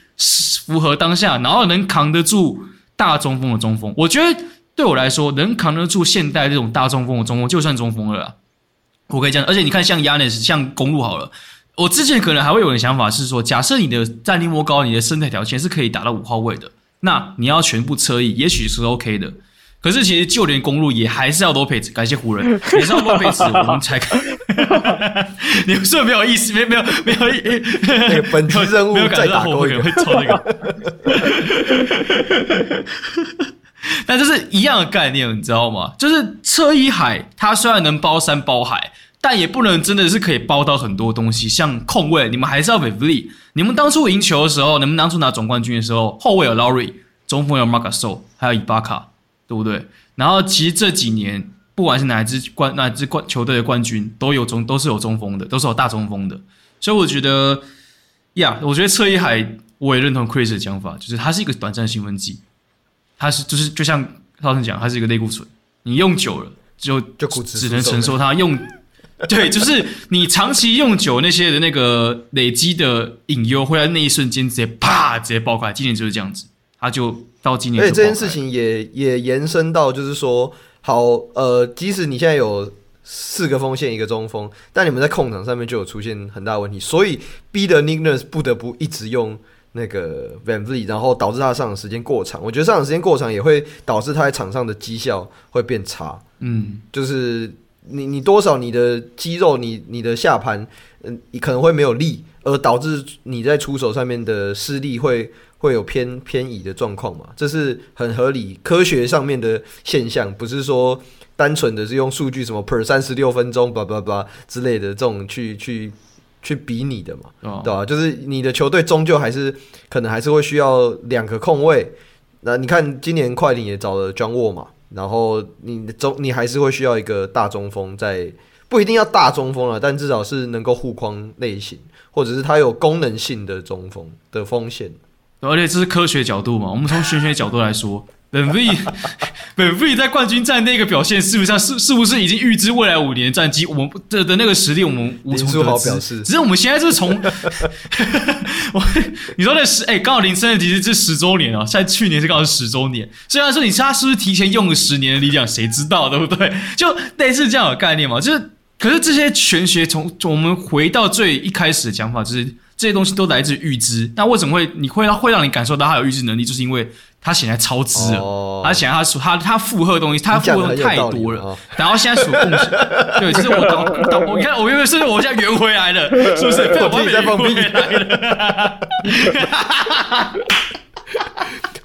符合当下，然后能扛得住大中锋的中锋。我觉得对我来说，能扛得住现代这种大中锋的中锋，就算中锋了啦。我可以这样，而且你看，像 Giannis，像公路好了，我之前可能还会有人想法是说，假设你的战力摸高，你的身材条件是可以打到五号位的，那你要全部侧翼，也许是 OK 的。可是其实就连公路也还是要多配置，感谢湖人 [laughs] 也是要多配置，我们才可。[laughs] 你们是不是没有意思？没没有没有。那个本期任务没有感觉到后面会抽那个。[laughs] 但这是一样的概念，你知道吗？就是侧翼海，它虽然能包山包海，但也不能真的是可以包到很多东西。像控卫，你们还是要 VanVleet。你们当初赢球的时候，你们当初拿总冠军的时候，后卫有 Lowry，中锋有 Marc Gasol，还有伊巴卡。对不对？然后其实这几年，不管是哪一支冠哪一支冠球队的冠军，都有中都是有中锋的，都是有大中锋的。所以我觉得，呀，我觉得侧一海，我也认同 Chris 的讲法，就是他是一个短暂兴奋剂，他是就是就像涛生讲，他是一个类固醇，你用久了就就只能承受它用，[laughs] 对，就是你长期用久那些的那个累积的隐忧，会在那一瞬间直接啪直接爆开。今年就是这样子，他就。到今年，所以这件事情也也延伸到，就是说，好，呃，即使你现在有四个锋线一个中锋，但你们在控场上面就有出现很大问题，所以逼得 Nick Nurse 不得不一直用那个 VanVleet，然后导致他上场时间过长。我觉得上场时间过长也会导致他在场上的绩效会变差。嗯，就是你你多少你的肌肉，你你的下盘，嗯，你可能会没有力，而导致你在出手上面的施力会。会有偏偏移的状况嘛？这是很合理、科学上面的现象，不是说单纯的是用数据什么 per 三十六分钟叭叭叭之类的这种去去去比拟的嘛，哦、对吧？就是你的球队终究还是可能还是会需要两个控卫。那你看今年快艇也找了 John Wall 嘛，然后你中你还是会需要一个大中锋在不一定要大中锋了，但至少是能够护框类型，或者是他有功能性的中锋的风险。而且这是科学角度嘛，我们从玄学角度来说。本费 [laughs] 本费在冠军战那个表现，是不是是是不是已经预知未来五年的战绩？我们的的那个实力，我们无从得知。只是我们现在是从，[laughs] 我你说那十哎，刚好林森的其实是十周年啊，在去年是刚好是十周年。虽然说你他是不是提前用了十年的力量，谁知道对不对？就类似这样的概念嘛。就是，可是这些玄学从我们回到最一开始的讲法，就是这些东西都来自预知。那为什么会你会让会让你感受到他有预知能力？就是因为。他显然超支了，哦、他显然他数他他负荷的东西，他负荷太多了。哦、然后现在数 [laughs] 对，就是我当当我你看，我以为是我现在圆回来了，是不是？[laughs] 我自己在放屁了。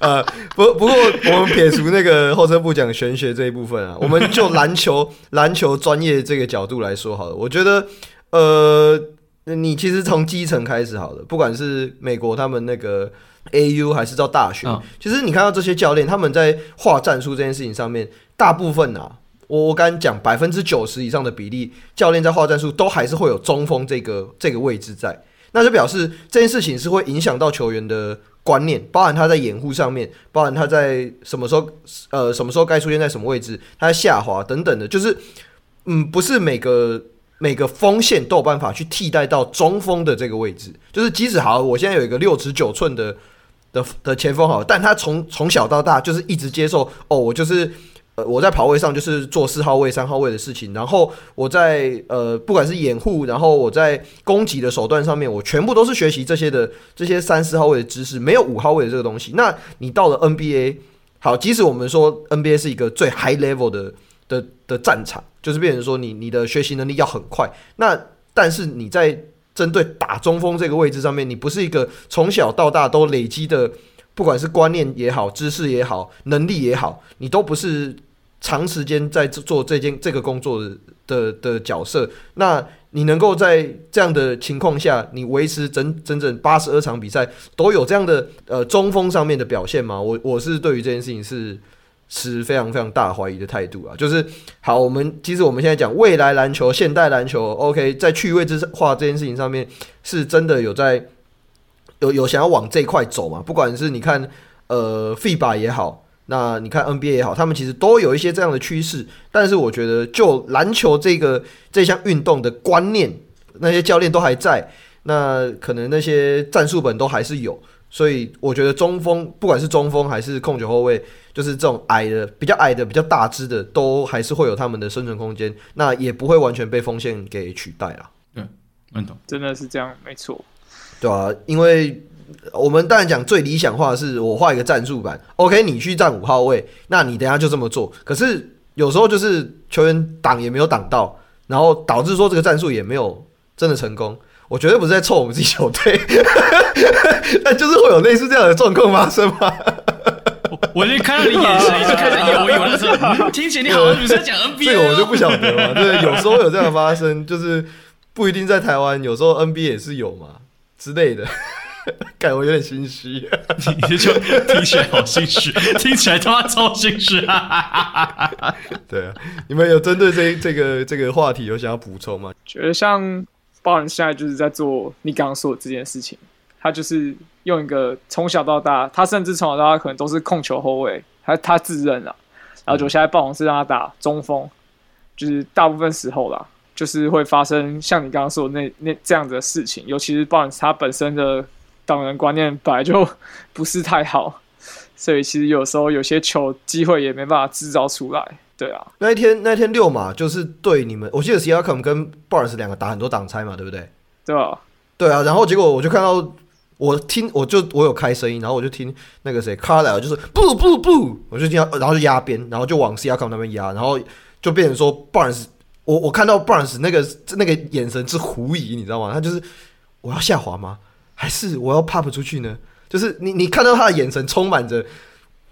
[laughs] 呃，不不过我们撇除那个后车部讲玄学这一部分啊，我们就篮球篮球专业这个角度来说好了。我觉得，呃，你其实从基层开始好了，不管是美国他们那个。A U 还是到大学，哦、其实你看到这些教练，他们在画战术这件事情上面，大部分啊，我我敢讲百分之九十以上的比例，教练在画战术都还是会有中锋这个这个位置在，那就表示这件事情是会影响到球员的观念，包含他在掩护上面，包含他在什么时候呃什么时候该出现在什么位置，他在下滑等等的，就是嗯，不是每个。每个锋线都有办法去替代到中锋的这个位置，就是即使好，我现在有一个六尺九寸的的前锋好，但他从从小到大就是一直接受哦，我就是呃我在跑位上就是做四号位、三号位的事情，然后我在呃不管是掩护，然后我在攻击的手段上面，我全部都是学习这些的这些三四号位的知识，没有五号位的这个东西。那你到了 NBA，好，即使我们说 NBA 是一个最 high level 的。的的战场就是变成说你你的学习能力要很快，那但是你在针对打中锋这个位置上面，你不是一个从小到大都累积的，不管是观念也好、知识也好、能力也好，你都不是长时间在做这件这个工作的的的角色，那你能够在这样的情况下，你维持整整整八十二场比赛都有这样的呃中锋上面的表现吗？我我是对于这件事情是。持非常非常大怀疑的态度啊，就是好，我们其实我们现在讲未来篮球、现代篮球，OK，在去位置化这件事情上面，是真的有在有有想要往这块走嘛？不管是你看呃 FIBA 也好，那你看 NBA 也好，他们其实都有一些这样的趋势。但是我觉得，就篮球这个这项运动的观念，那些教练都还在，那可能那些战术本都还是有。所以我觉得中锋，不管是中锋还是控球后卫，就是这种矮的、比较矮的、比较大只的，都还是会有他们的生存空间。那也不会完全被锋线给取代了。对，认同，真的是这样，没错。对啊，因为我们当然讲最理想化的是，我画一个战术板，OK，你去站五号位，那你等下就这么做。可是有时候就是球员挡也没有挡到，然后导致说这个战术也没有真的成功。我绝对不是在臭我们自己球队，[laughs] 但就是会有类似这样的状况发生吗？我已经看到你眼神，已经开始犹豫了。是听起来你好像不是在讲 NBA，这个我就不晓得嘛。对，有时候有这样发生，就是不一定在台湾，有时候 NBA 也是有嘛之类的。[laughs] 感觉我有点心虚，你就 [laughs] 听起来好心虚，听起来他妈超心虚。对啊，你们有针对这这个这个话题有想要补充吗？觉得像。包人现在就是在做你刚刚说的这件事情，他就是用一个从小到大，他甚至从小到大可能都是控球后卫，他他自认了，然后就现在暴龙是让他打中锋，就是大部分时候啦，就是会发生像你刚刚说的那那这样子的事情，尤其是暴人他本身的党人观念本来就不是太好，所以其实有时候有些球机会也没办法制造出来。对啊，那一天那一天六马就是对你们，我记得 Siakam 跟 Barnes 两个打很多挡拆嘛，对不对？对啊，对啊，然后结果我就看到，我听我就我有开声音，然后我就听那个谁 Carlisle 就是不不不，我就听到，然后就压边，然后就往 Siakam 那边压，然后就变成说 Barnes，我我看到 Barnes 那个那个眼神是狐疑，你知道吗？他就是我要下滑吗？还是我要 pop 出去呢？就是你你看到他的眼神充满着。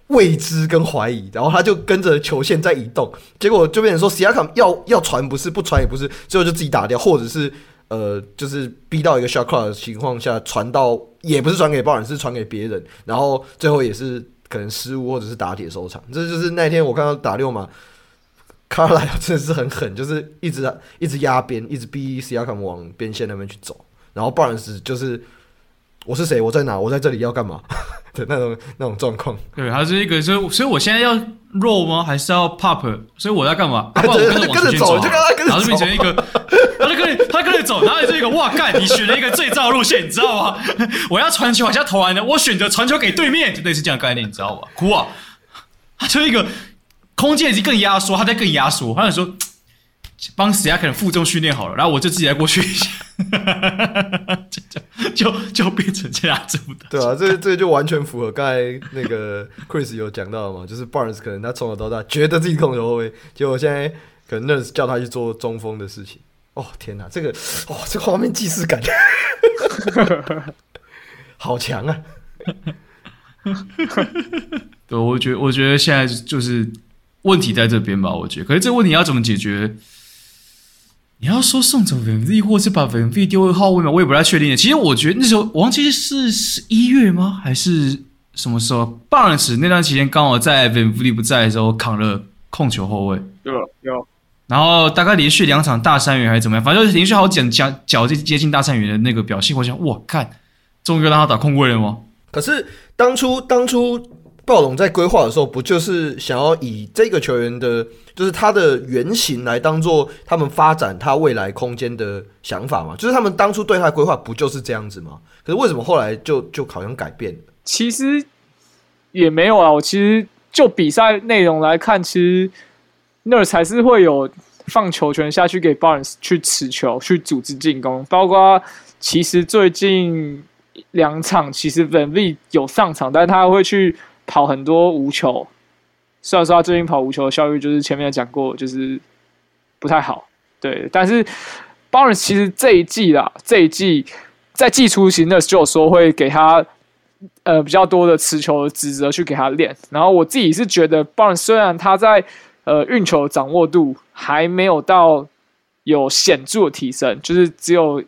未知跟怀疑，然后他就跟着球线在移动，结果就变成说，Siakam 要要传不是，不传也不是，最后就自己打掉，或者是呃，就是逼到一个 shot clock 的情况下传到，也不是传给鲍尔，是传给别人，然后最后也是可能失误或者是打铁收场。这就是那天我看到打六码，卡莱真的是很狠，就是一直一直压边，一直逼 Siakam 往边线那边去走，然后 Barnes 就是我是谁，我在哪，我在这里要干嘛 [laughs] 的那种那种状况。对，还是一个，所以所以我现在要 roll 吗？还是要 pop？所以我在干嘛？[laughs] 啊、我，跟着走，就跟他跟着走，然后就变成一个，他就跟你他跟着走，然后这个哇干，你选了一个最糟的路线，你知道吗？[laughs] 我要传球往下投篮的，我选择传球给对面，就类似这样的概念，你知道吧？哭啊！他就一个。空间已经更压缩，他在更压缩。他想说，帮谁啊？可能负重训练好了，然后我就自己来过去一下，[laughs] 就就就变成这样子的。对啊，这这就完全符合刚才那个 Chris 有讲到的嘛，就是 Barnes 可能他从小到大觉得自己控球后卫，结果现在可能 Nurse 叫他去做中锋的事情。哦天哪，这个哦，这个画面既视感，[laughs] 好强啊！对，我觉得我觉得现在就是。问题在这边吧，我觉得。可是这个问题要怎么解决？你要说送走 VanVleet，或是把 VanVleet 丢回号位吗？我也不太确定。其实我觉得那时候我忘记是十一月吗？还是什么时候？Barnes 那段期间刚好在 VanVleet 不在的时候扛了控球后卫。有有。然后大概连续两场大三元还是怎么样？反正就是连续好几脚脚接近大三元的那个表现，我想，哇，看，终于让他打控卫了吗？可是当初当初。暴龙在规划的时候，不就是想要以这个球员的，就是他的原型来当做他们发展他未来空间的想法吗？就是他们当初对他的规划不就是这样子吗？可是为什么后来就就好像改变了？其实也没有啊。我其实就比赛内容来看，其实 Nurse 还是会有放球权下去给 Barnes 去持球、去组织进攻，包括其实最近两场，其实 VanVleet 有上场，但是他会去。跑很多无球，虽然说他最近跑无球的效率就是前面讲过，就是不太好。对，但是 Barnes 其实这一季啦，这一季在季初型的就有说会给他呃比较多的持球的职责去给他练。然后我自己是觉得 Barnes 虽然他在呃运球掌握度还没有到有显著的提升，就是只有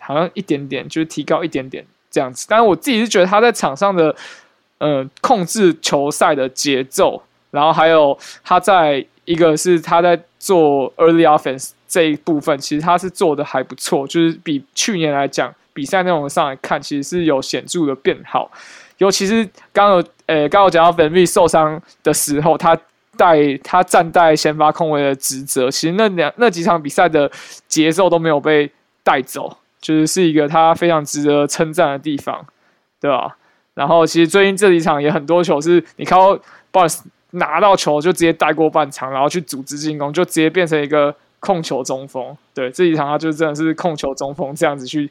好像一点点，就是提高一点点这样子。但是我自己是觉得他在场上的。呃，控制球赛的节奏，然后还有他在一个是他在做 early offense 这一部分，其实他是做的还不错，就是比去年来讲，比赛内容上来看，其实是有显著的变好。尤其是刚有呃，刚有讲到 Van V 受伤的时候，他带他站在先发控卫的职责，其实那两那几场比赛的节奏都没有被带走，就是是一个他非常值得称赞的地方，对吧？然后其实最近这几场也很多球是你看到 Barnes 拿到球就直接带过半场，然后去组织进攻，就直接变成一个控球中锋。对，这几场他就真的是控球中锋这样子去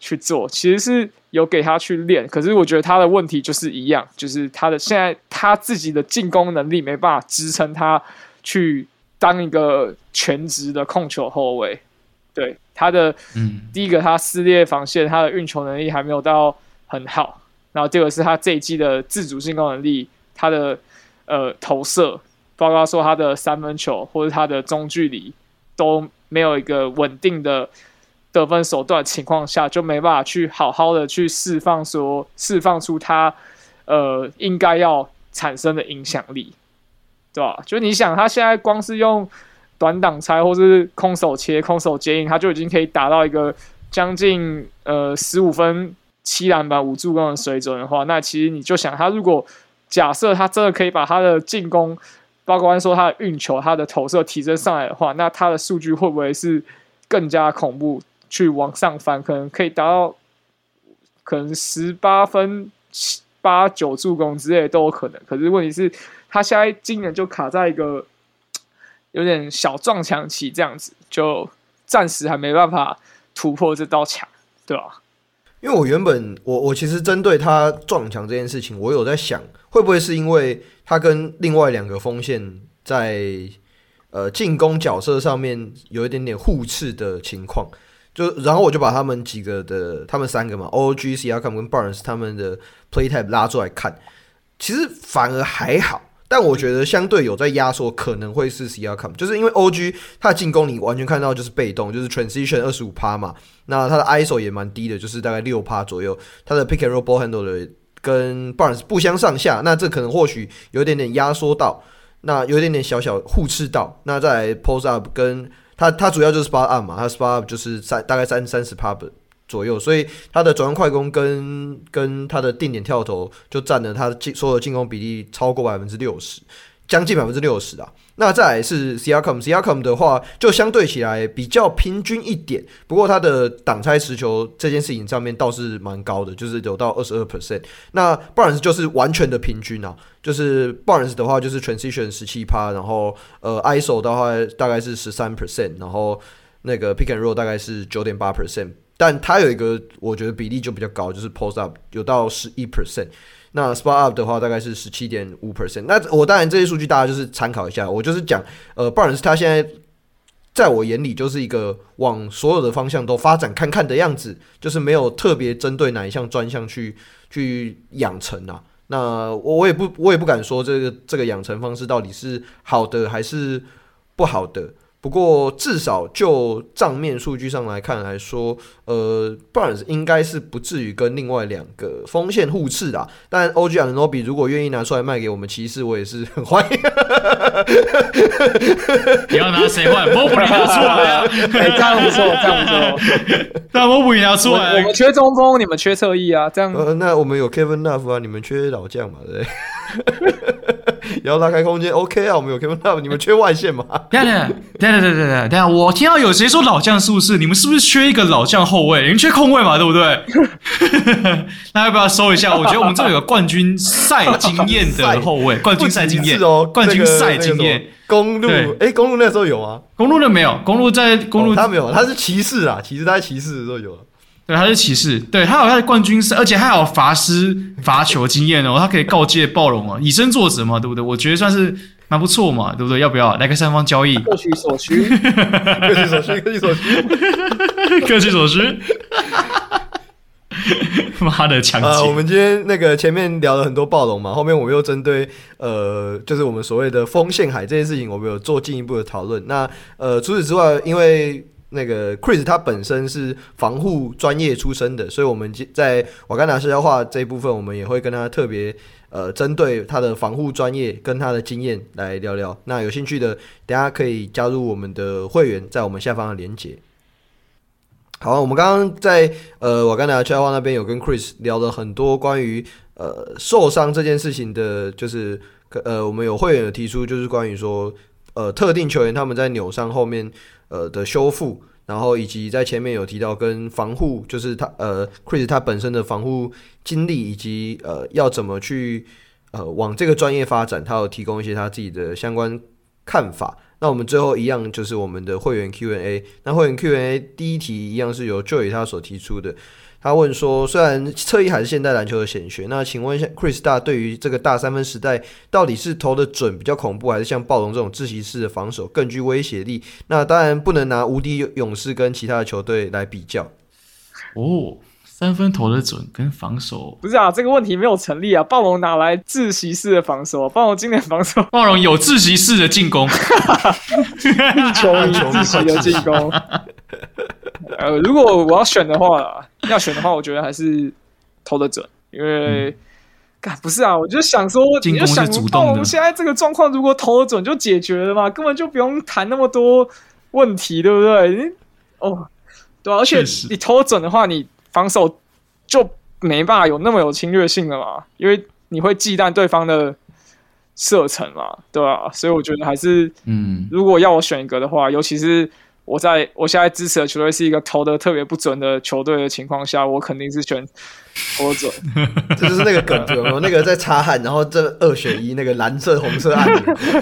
去做，其实是有给他去练。可是我觉得他的问题就是一样，就是他的现在他自己的进攻能力没办法支撑他去当一个全职的控球后卫。对，他的嗯，第一个他撕裂防线，他的运球能力还没有到很好。然后这个是他这一季的自主进攻能力，他的呃投射，包括说他的三分球或者他的中距离都没有一个稳定的得分手段情况下，就没办法去好好的去释放说释放出他呃应该要产生的影响力，对吧？就你想他现在光是用短挡拆或是空手切、空手接应，他就已经可以达到一个将近呃十五分。七篮板五助攻的水准的话，那其实你就想，他如果假设他真的可以把他的进攻，包括说他的运球、他的投射提升上来的话，那他的数据会不会是更加恐怖，去往上翻？可能可以达到可能十八分、七八九助攻之类都有可能。可是问题是，他现在今年就卡在一个有点小撞墙期，这样子，就暂时还没办法突破这道墙，对吧？因为我原本我我其实针对他撞墙这件事情，我有在想，会不会是因为他跟另外两个锋线在呃进攻角色上面有一点点互斥的情况，就然后我就把他们几个的他们三个嘛，O G C R K 跟 Barnes 他们的 play type 拉出来看，其实反而还好。但我觉得相对有在压缩，可能会是 Siakam，就是因为 OG 他的进攻你完全看到就是被动，就是 transition 二十五趴嘛，那他的 ISO 也蛮低的，就是大概六趴左右，他的 pick and roll ball handle 的跟 Barnes 不相上下，那这可能或许有一点点压缩到。那有一点点小小互斥到。那再来 post up 跟它它主要就是 spot up 嘛，它 spot up 就是三大概三三十趴左右，所以它的转弯快攻跟跟它的定点跳投就占了它的进所有进攻比例超过百分之六十。将近百分之六十啊，那再来是 Siakam，Siakam 的话就相对起来比较平均一点，不过他的挡拆持球这件事情上面倒是蛮高的，就是有到二十二 percent。那 Barnes 就是完全的平均啊，就是 Barnes 的话就是 transition 十七趴，然后呃 ISO 的话大概是十三 percent，然后那个 pick and roll 大概是九点八 percent，但他有一个我觉得比例就比较高，就是 post up 有到十一 percent。那 spot up 的话大概是十七点五 percent。那我当然这些数据大家就是参考一下，我就是讲，呃，Barnes 他现在在我眼里就是一个往所有的方向都发展看看的样子，就是没有特别针对哪一项专项去去养成啊。那我我也不我也不敢说这个这个养成方式到底是好的还是不好的。不过至少就账面数据上来看来说，呃，Barnes 应该是不至于跟另外两个锋线互斥的。但 OG Anunoby 如果愿意拿出来卖给我们骑士，我也是很欢迎。你要拿谁换？Mobley 拿出来啊！[laughs] 哎、欸，这样不错，这样不错。那 Mobley 拿出来，我们缺中锋，你们缺侧翼啊，这样。呃，那我们有 Kevin Love 啊，你们缺老将嘛，对不对？[laughs] 要拉开空间，OK 啊，我们有 Kevin Love，[laughs] 你们缺外线吗？等下等下等下等下等下，我听到有谁说老将是不是？你们是不是缺一个老将后卫？你们缺控卫嘛，对不对？[laughs] [laughs] 那要不要收一下？我觉得我们这有个冠军赛经验的后卫，冠军赛经验哦，冠军赛经验。公路，哎，公路那时候有吗？公路那没有，公路在公路他没有，他是骑士啊，骑士他在骑士的时候有。对，他是骑士，对他有他的冠军赛，而且还有罚失罚球经验哦，他可以告诫暴龙啊，以身作则嘛，对不对？我觉得算是蛮不错嘛，对不对？要不要来个三方交易？各取所需，[laughs] 各取所需，各取所需，[laughs] 各取所需。[laughs] 妈的强啊！我们今天那个前面聊了很多暴龙嘛，后面我们又针对呃，就是我们所谓的风陷海这件事情，我们有做进一步的讨论。那呃，除此之外，因为那个 Chris 他本身是防护专业出身的，所以我们在瓦甘达社交化这一部分，我们也会跟他特别呃针对他的防护专业跟他的经验来聊聊。那有兴趣的，大家可以加入我们的会员，在我们下方的连接。好，我们刚刚在呃瓦甘达社交化那边有跟 Chris 聊了很多关于呃受伤这件事情的，就是呃我们有会员有提出，就是关于说呃特定球员他们在扭伤后面。呃的修复，然后以及在前面有提到跟防护，就是他呃 Chris 他本身的防护经历，以及呃要怎么去呃往这个专业发展，他有提供一些他自己的相关看法。那我们最后一样就是我们的会员 Q&A，那会员 Q&A 第一题一样是由 Joey 他所提出的。他问说：“虽然侧翼还是现代篮球的显学，那请问一下，Chris 大对于这个大三分时代，到底是投的准比较恐怖，还是像暴龙这种窒息式的防守更具威胁力？那当然不能拿无敌勇士跟其他的球队来比较。哦，三分投的准跟防守不是啊，这个问题没有成立啊。暴龙哪来窒息式的防守？暴龙今年防守，暴龙有窒息式的进攻，一球一窒息的进攻。[laughs] ”呃，如果我要选的话，要选的话，我觉得还是投的准，因为，干、嗯、不是啊，我就想说，进攻是主动的。我们现在这个状况，如果投得准就解决了嘛，根本就不用谈那么多问题，对不对？哦，对、啊，而且你投得准的话，你防守就没办法有那么有侵略性了嘛，因为你会忌惮对方的射程嘛，对吧、啊？所以我觉得还是，嗯，如果要我选一个的话，尤其是。我在我现在支持的球队是一个投的特别不准的球队的情况下，我肯定是选投准。[laughs] 这就是那个梗，有没有？那个在擦汗，然后这二选一，那个蓝色、红色按 [laughs]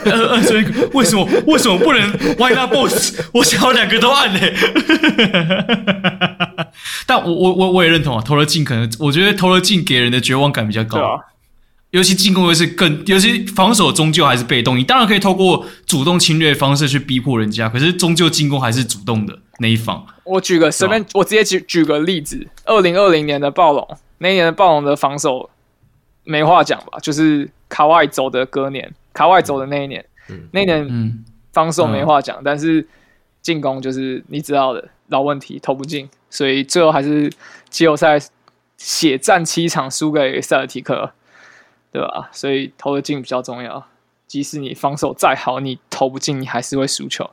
呃呃，所以为什么为什么不能 Why not both？我想要两个都按呢？但我我我我也认同啊，投了进可能，我觉得投了进给人的绝望感比较高。尤其进攻又是更，尤其防守终究还是被动。你当然可以透过主动侵略的方式去逼迫人家，可是终究进攻还是主动的那一方。我举个随便，我直接举举个例子：二零二零年的暴龙，那一年的暴龙的防守没话讲吧？就是卡哇伊走的隔年，卡哇伊走的那一年，嗯、那一年防守没话讲，嗯、但是进攻就是你知道的老问题，投不进，所以最后还是季后赛血战七场输给塞尔提克。对吧？所以投的进比较重要。即使你防守再好，你投不进，你还是会输球。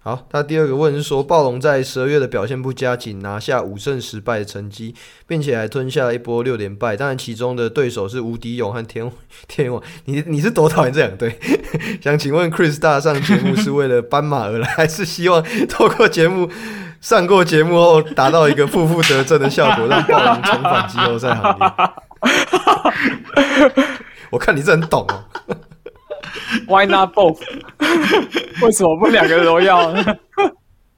好，他第二个问是说，暴龙在十二月的表现不佳，仅拿下五胜十败的成绩，并且还吞下了一波六连败。当然，其中的对手是无敌勇和天天王。你你是多讨厌这两队？[laughs] 想请问 Chris 大上节目是为了斑马而来，还是希望透过节目上过节目后达到一个负负得正的效果，让暴龙重返季后赛行列？[laughs] 我看你是很懂哦。Why not both？为什么不两个都要呢？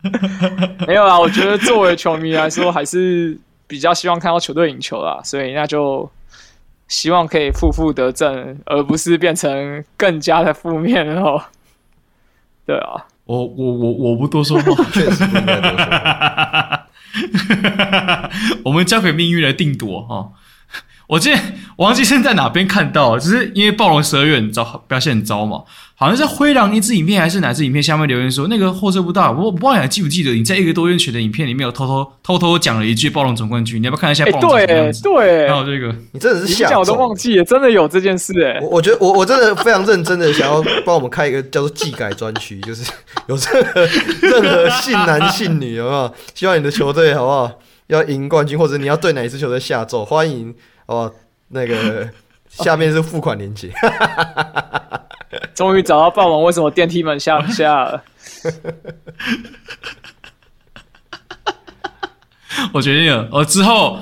[laughs] 没有啊，我觉得作为球迷来说，还是比较希望看到球队赢球啦，所以那就希望可以负负得正，而不是变成更加的负面哦。对啊，我我我我不多说话，[laughs] 确实不应该多说话。[laughs] 我们交给命运来定夺哈。[laughs] 我记得我忘记是在哪边看到，就是因为暴龙十二月很糟，表现很糟嘛，好像是灰狼一支影片还是哪支影片下面留言说那个后撤步大，我我不知道你还记不记得你在一个多月前的影片里面有偷偷偷偷讲了一句暴龙总冠军，你要不要看一下暴龙总冠军？欸、对对，还有这个，你真的是吓，我都忘记了，真的有这件事哎。我我觉得我我真的非常认真的想要帮我们开一个叫做技改专区，就是有任何任何信男信女有没有？希望你的球队好不好要赢冠军，或者你要对哪一支球队下咒，欢迎好不好？那个下面是付款链接，[laughs] 终于找到傍晚为什么电梯门下不下了。[laughs] 我决定了，我之后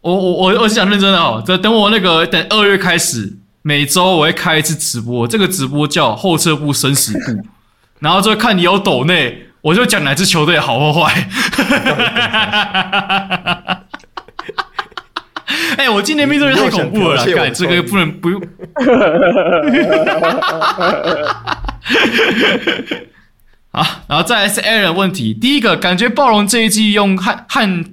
我我我我是讲认真的哦，等等我那个等二月开始，每周我会开一次直播，这个直播叫后撤步生死步，然后就看你有抖内，我就讲哪支球队好或坏。[laughs] 哎、欸，我今年命中率太恐怖了，干这个不能不用。[laughs] 好，然后再来是 Aaron 的问题。第一个，感觉暴龙这一季用和和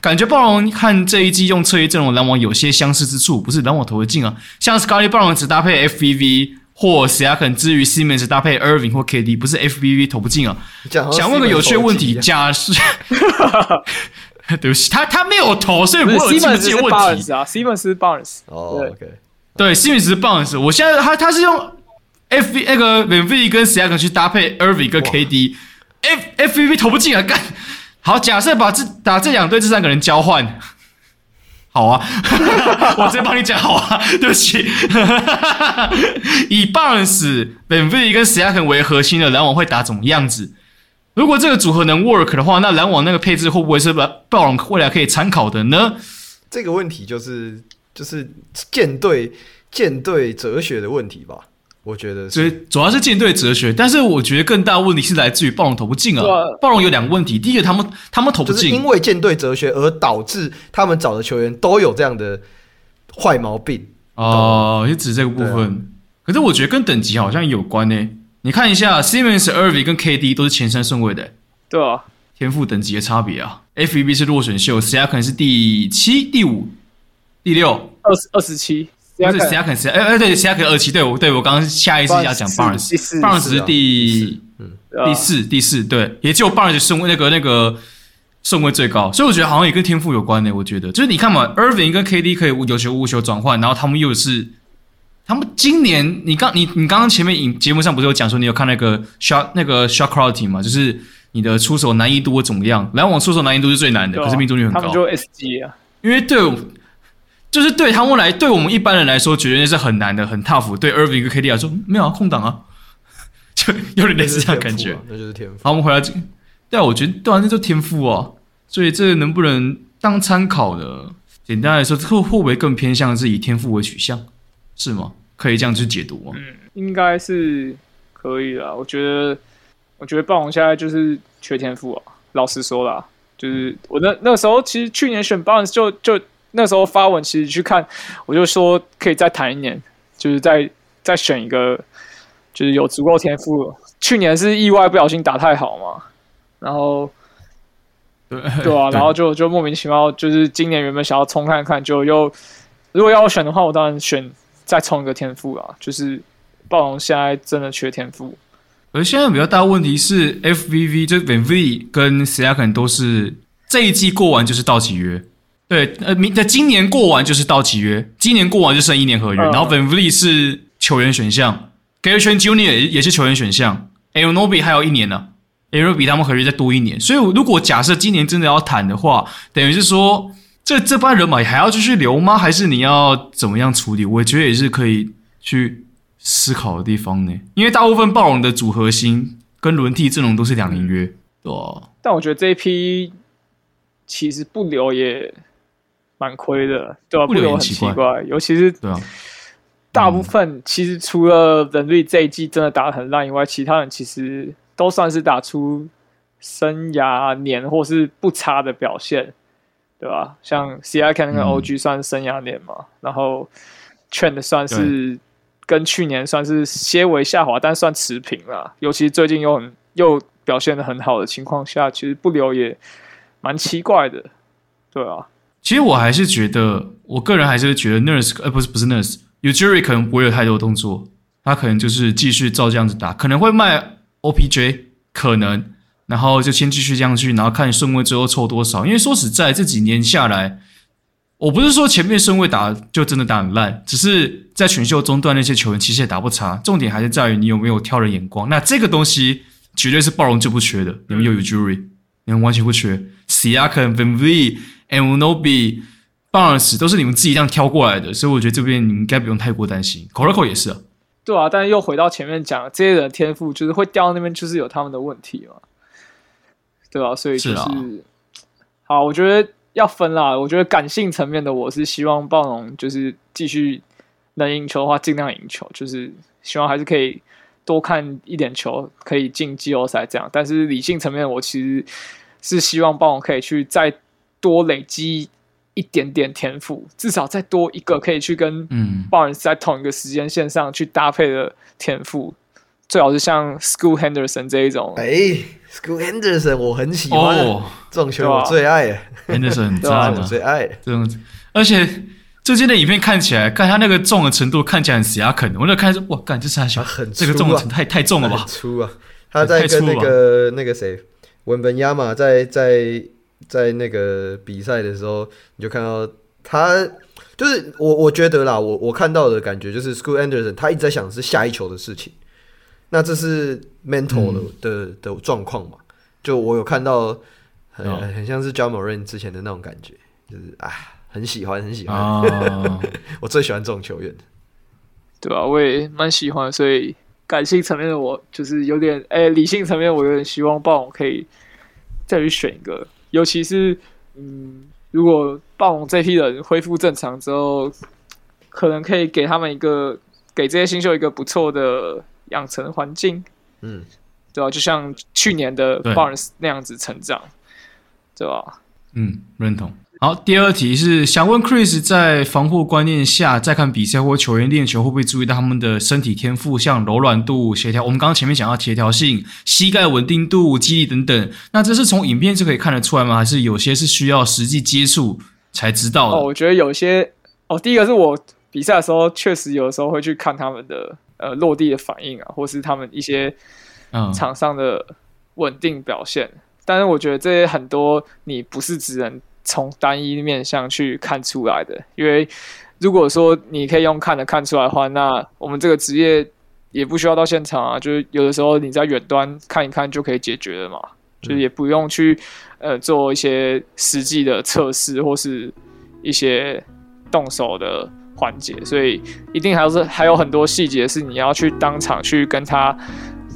感觉暴龙和这一季用侧翼阵容篮网有些相似之处，不是篮网投的进啊，像 Scottie Barnes 只搭配 FVV 或 s i a k a n 之于 Simmons 搭配 Irving 或 KD，不是 FVV 投不进啊。想问个有趣的问题，假设。[laughs] 对不起，他他没有投，所以不会有这些问题啊。Simmons 是 Barnes 哦，OK，对，Simmons 是 Barnes。我现在他他是用 F 那个 VanVleet 跟 Siakam 去搭配 Irving 跟 KD，F FVV 投不进啊！干，好，假设把这打这两队这三个人交换，好啊，[laughs] 我直接帮你讲好啊，对不起，[laughs] 以 Barnes、VanVleet 跟 Siakam 为核心的篮网会打怎么样子？如果这个组合能 work 的话，那篮网那个配置会不会是暴暴龙未来可以参考的呢？这个问题就是就是舰队舰队哲学的问题吧？我觉得，所以主要是舰队哲学，但是我觉得更大问题是来自于暴龙投不进啊。暴龙有两个问题，第一个他们他们投不进，因为舰队哲学而导致他们找的球员都有这样的坏毛病哦，也指这个部分。啊、可是我觉得跟等级好像有关呢、欸。你看一下，Simmons、Irving 跟 KD 都是前三顺位的，对啊，天赋等级的差别啊。FVB 是落选秀，Siakam 可能是第七、第五、第六、二十二十七，不是 Siakam 是哎哎对，Siakam 二七，对我对我刚刚下意识要讲 Barnes，Barnes 是第嗯。第四第四，对，也就 Barnes 顺位那个那个顺位最高，所以我觉得好像也跟天赋有关的。我觉得。就是你看嘛，Irving 跟 KD 可以有球无球转换，然后他们又是。他们今年，你刚你你刚刚前面影节目上不是有讲说你有看那个 shot 那个 shot quality 嘛？就是你的出手难易度怎么样？篮网出手难易度是最难的，可是命中率很高。他们就 SG 啊，因为对，就是对他们来，对我们一般人来说，绝对是很难的，很 tough。对 Irving 跟 KD 来说，没有啊，空档啊，[laughs] 就有点类似这样感觉。那就是天赋。好，我们回来这，对啊，我觉得对啊，那就天赋啊。所以这个能不能当参考的？简单来说，会会不会更偏向是以天赋为取向？是吗？可以这样去解读吗？嗯，应该是可以的。我觉得，我觉得暴龙现在就是缺天赋啊。老实说啦，就是我那那时候，其实去年选 Barnes 就就那时候发文，其实去看，我就说可以再谈一年，就是再再选一个，就是有足够天赋。去年是意外不小心打太好嘛，然后对对啊，[laughs] 然后就就莫名其妙，就是今年原本想要冲看看，就又如果要我选的话，我当然选。再冲一个天赋啊！就是暴龙现在真的缺天赋，而现在比较大的问题是，FVV 就 VanVleet 跟 s i a k a n 都是这一季过完就是到期约，对，呃，明在今年过完就是到期约，今年过完就剩一年合约，嗯、然后 VanVleet 是球员选项 Gary Trent Jr. 也是球员选项，Anunoby 还有一年呢、啊、，Anunoby 比他们合约再多一年，所以如果假设今年真的要谈的话，等于是说这这班人马还要继续留吗？还是你要怎么样处理？我觉得也是可以去思考的地方呢，因为大部分暴龙的组合心跟轮替阵容都是两年约，对吧？但我觉得这一批其实不留也蛮亏的，对吧、啊？不留很奇怪，尤其是对啊，大部分其实除了人类这一季真的打得很烂以外，其他人其实都算是打出生涯年或是不差的表现，对吧？像 Siakam 跟 OG 算生涯年嘛，嗯、然后 Trend 算是。跟去年算是些微下滑，但算持平了。尤其最近又很又表现的很好的情况下，其实不留也蛮奇怪的，对啊。其实我还是觉得，我个人还是觉得 Nurse，呃，不是不是 Nurse，Ujiri 可能不会有太多动作，他可能就是继续照这样子打，可能会卖 OPJ，可能，然后就先继续这样去，然后看顺位最后凑多少。因为说实在，这几年下来。我不是说前面顺位打就真的打很烂，只是在选秀中段那些球员其实也打不差，重点还是在于你有没有挑人眼光。那这个东西绝对是暴龙就不缺的，你们又有 Jury，你们完全不缺。Siakam、VanVleet、Anunoby、Barnes 都是你们自己这样挑过来的，所以我觉得这边你们该不用太过担心。Koloko 也是，对啊，但是又回到前面讲，这些人的天赋就是会掉到那边，就是有他们的问题嘛，对吧、啊？所以就是，是啊、好，我觉得。要分啦，我觉得感性层面的我是希望暴龙就是继续能赢球的话尽量赢球，就是希望还是可以多看一点球，可以进季后赛这样。但是理性层面，我其实是希望暴龙可以去再多累积一点点天赋，至少再多一个可以去跟嗯暴龙在同一个时间线上去搭配的天赋，最好是像 School Henderson 这一种。哎。Scoot Henderson 我很喜欢，oh, 这种球我最爱。Henderson 很 [laughs] 赞我最爱这种，而且最近的影片看起来，看他那个重的程度，看起来很 Siakam。我那看说，哇，干这是他小，很、啊、这个重的程度太太重了吧？很粗啊！他在跟那个那个谁文本亚马在在在那个比赛的时候，你就看到他，就是我我觉得啦，我我看到的感觉就是 Scoot Henderson 他一直在想的是下一球的事情。那这是 mental 的、嗯、的的状况嘛？就我有看到很、哦、很像是 Ja Morant 之前的那种感觉，就是啊，很喜欢很喜欢，哦、[laughs] 我最喜欢这种球员。对啊，我也蛮喜欢，所以感性层面的我就是有点哎、欸，理性层面我有点希望暴龙可以再去选一个，尤其是嗯，如果暴龙这批人恢复正常之后，可能可以给他们一个给这些新秀一个不错的。养成环境，嗯，对吧？就像去年的 Barnes 那样子成长，对，对吧？嗯，认同。好，第二题是想问 Chris，在防护观念下，再看比赛或球员练球，会不会注意到他们的身体天赋，像柔软度、协调？我们刚刚前面讲到协调性、膝盖稳定度、肌力等等。那这是从影片就可以看得出来吗？还是有些是需要实际接触才知道的？哦，我觉得有些哦，第一个是我比赛的时候，确实有的时候会去看他们的。呃，落地的反应啊，或是他们一些场上的稳定表现，嗯，但是我觉得这些很多你不是只能从单一面向去看出来的，因为如果说你可以用看的看出来的话，那我们这个职业也不需要到现场啊，就是有的时候你在远端看一看就可以解决了嘛，嗯，就是也不用去呃做一些实际的测试或是一些动手的。环节，所以一定还是还有很多细节是你要去当场去跟他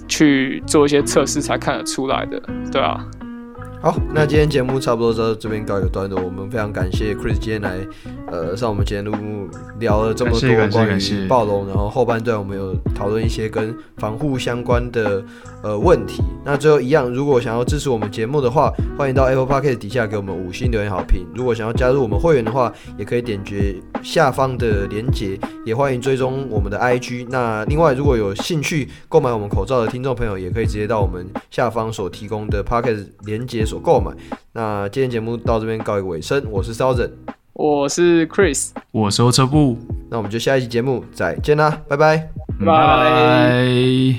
去做一些测试才看得出来的，对啊。好，那今天节目差不多到这边告一个段落。我们非常感谢 Chris 今天来，呃，上我们节目聊了这么多关于暴龙，然后后半段我们有讨论一些跟防护相关的呃问题。那最后一样，如果想要支持我们节目的话，欢迎到 Apple Podcast 底下给我们五星留言好评。如果想要加入我们会员的话，也可以点击下方的链接，也欢迎追踪我们的 IG。那另外，如果有兴趣购买我们口罩的听众朋友，也可以直接到我们下方所提供的 Podcast 链接。购买。那今天节目到这边告一个尾声，我是 Southern，我是 Chris，我是欧车布，那我们就下一期节目再见啦，拜拜，拜拜。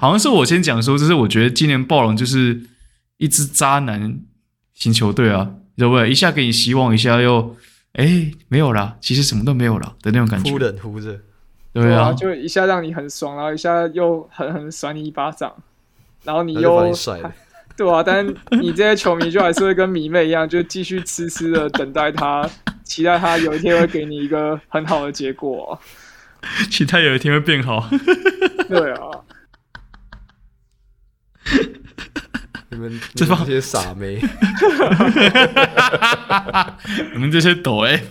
好像是我先讲说，就是我觉得今年暴龙就是一支渣男型球队啊，对不对？一下给你希望，一下又哎，没有啦，其实什么都没有了的那种感觉。忽冷忽热，对啊，就一下让你很爽，然后一下又狠狠甩你一巴掌，然后你又甩了。[laughs] 对啊，但你这些球迷就还是会跟迷妹一样，就继续痴痴的等待他，[laughs] 期待他有一天会给你一个很好的结果啊。期待有一天会变好。[laughs] 对啊。你们这些傻妹，你们这些抖哎、欸。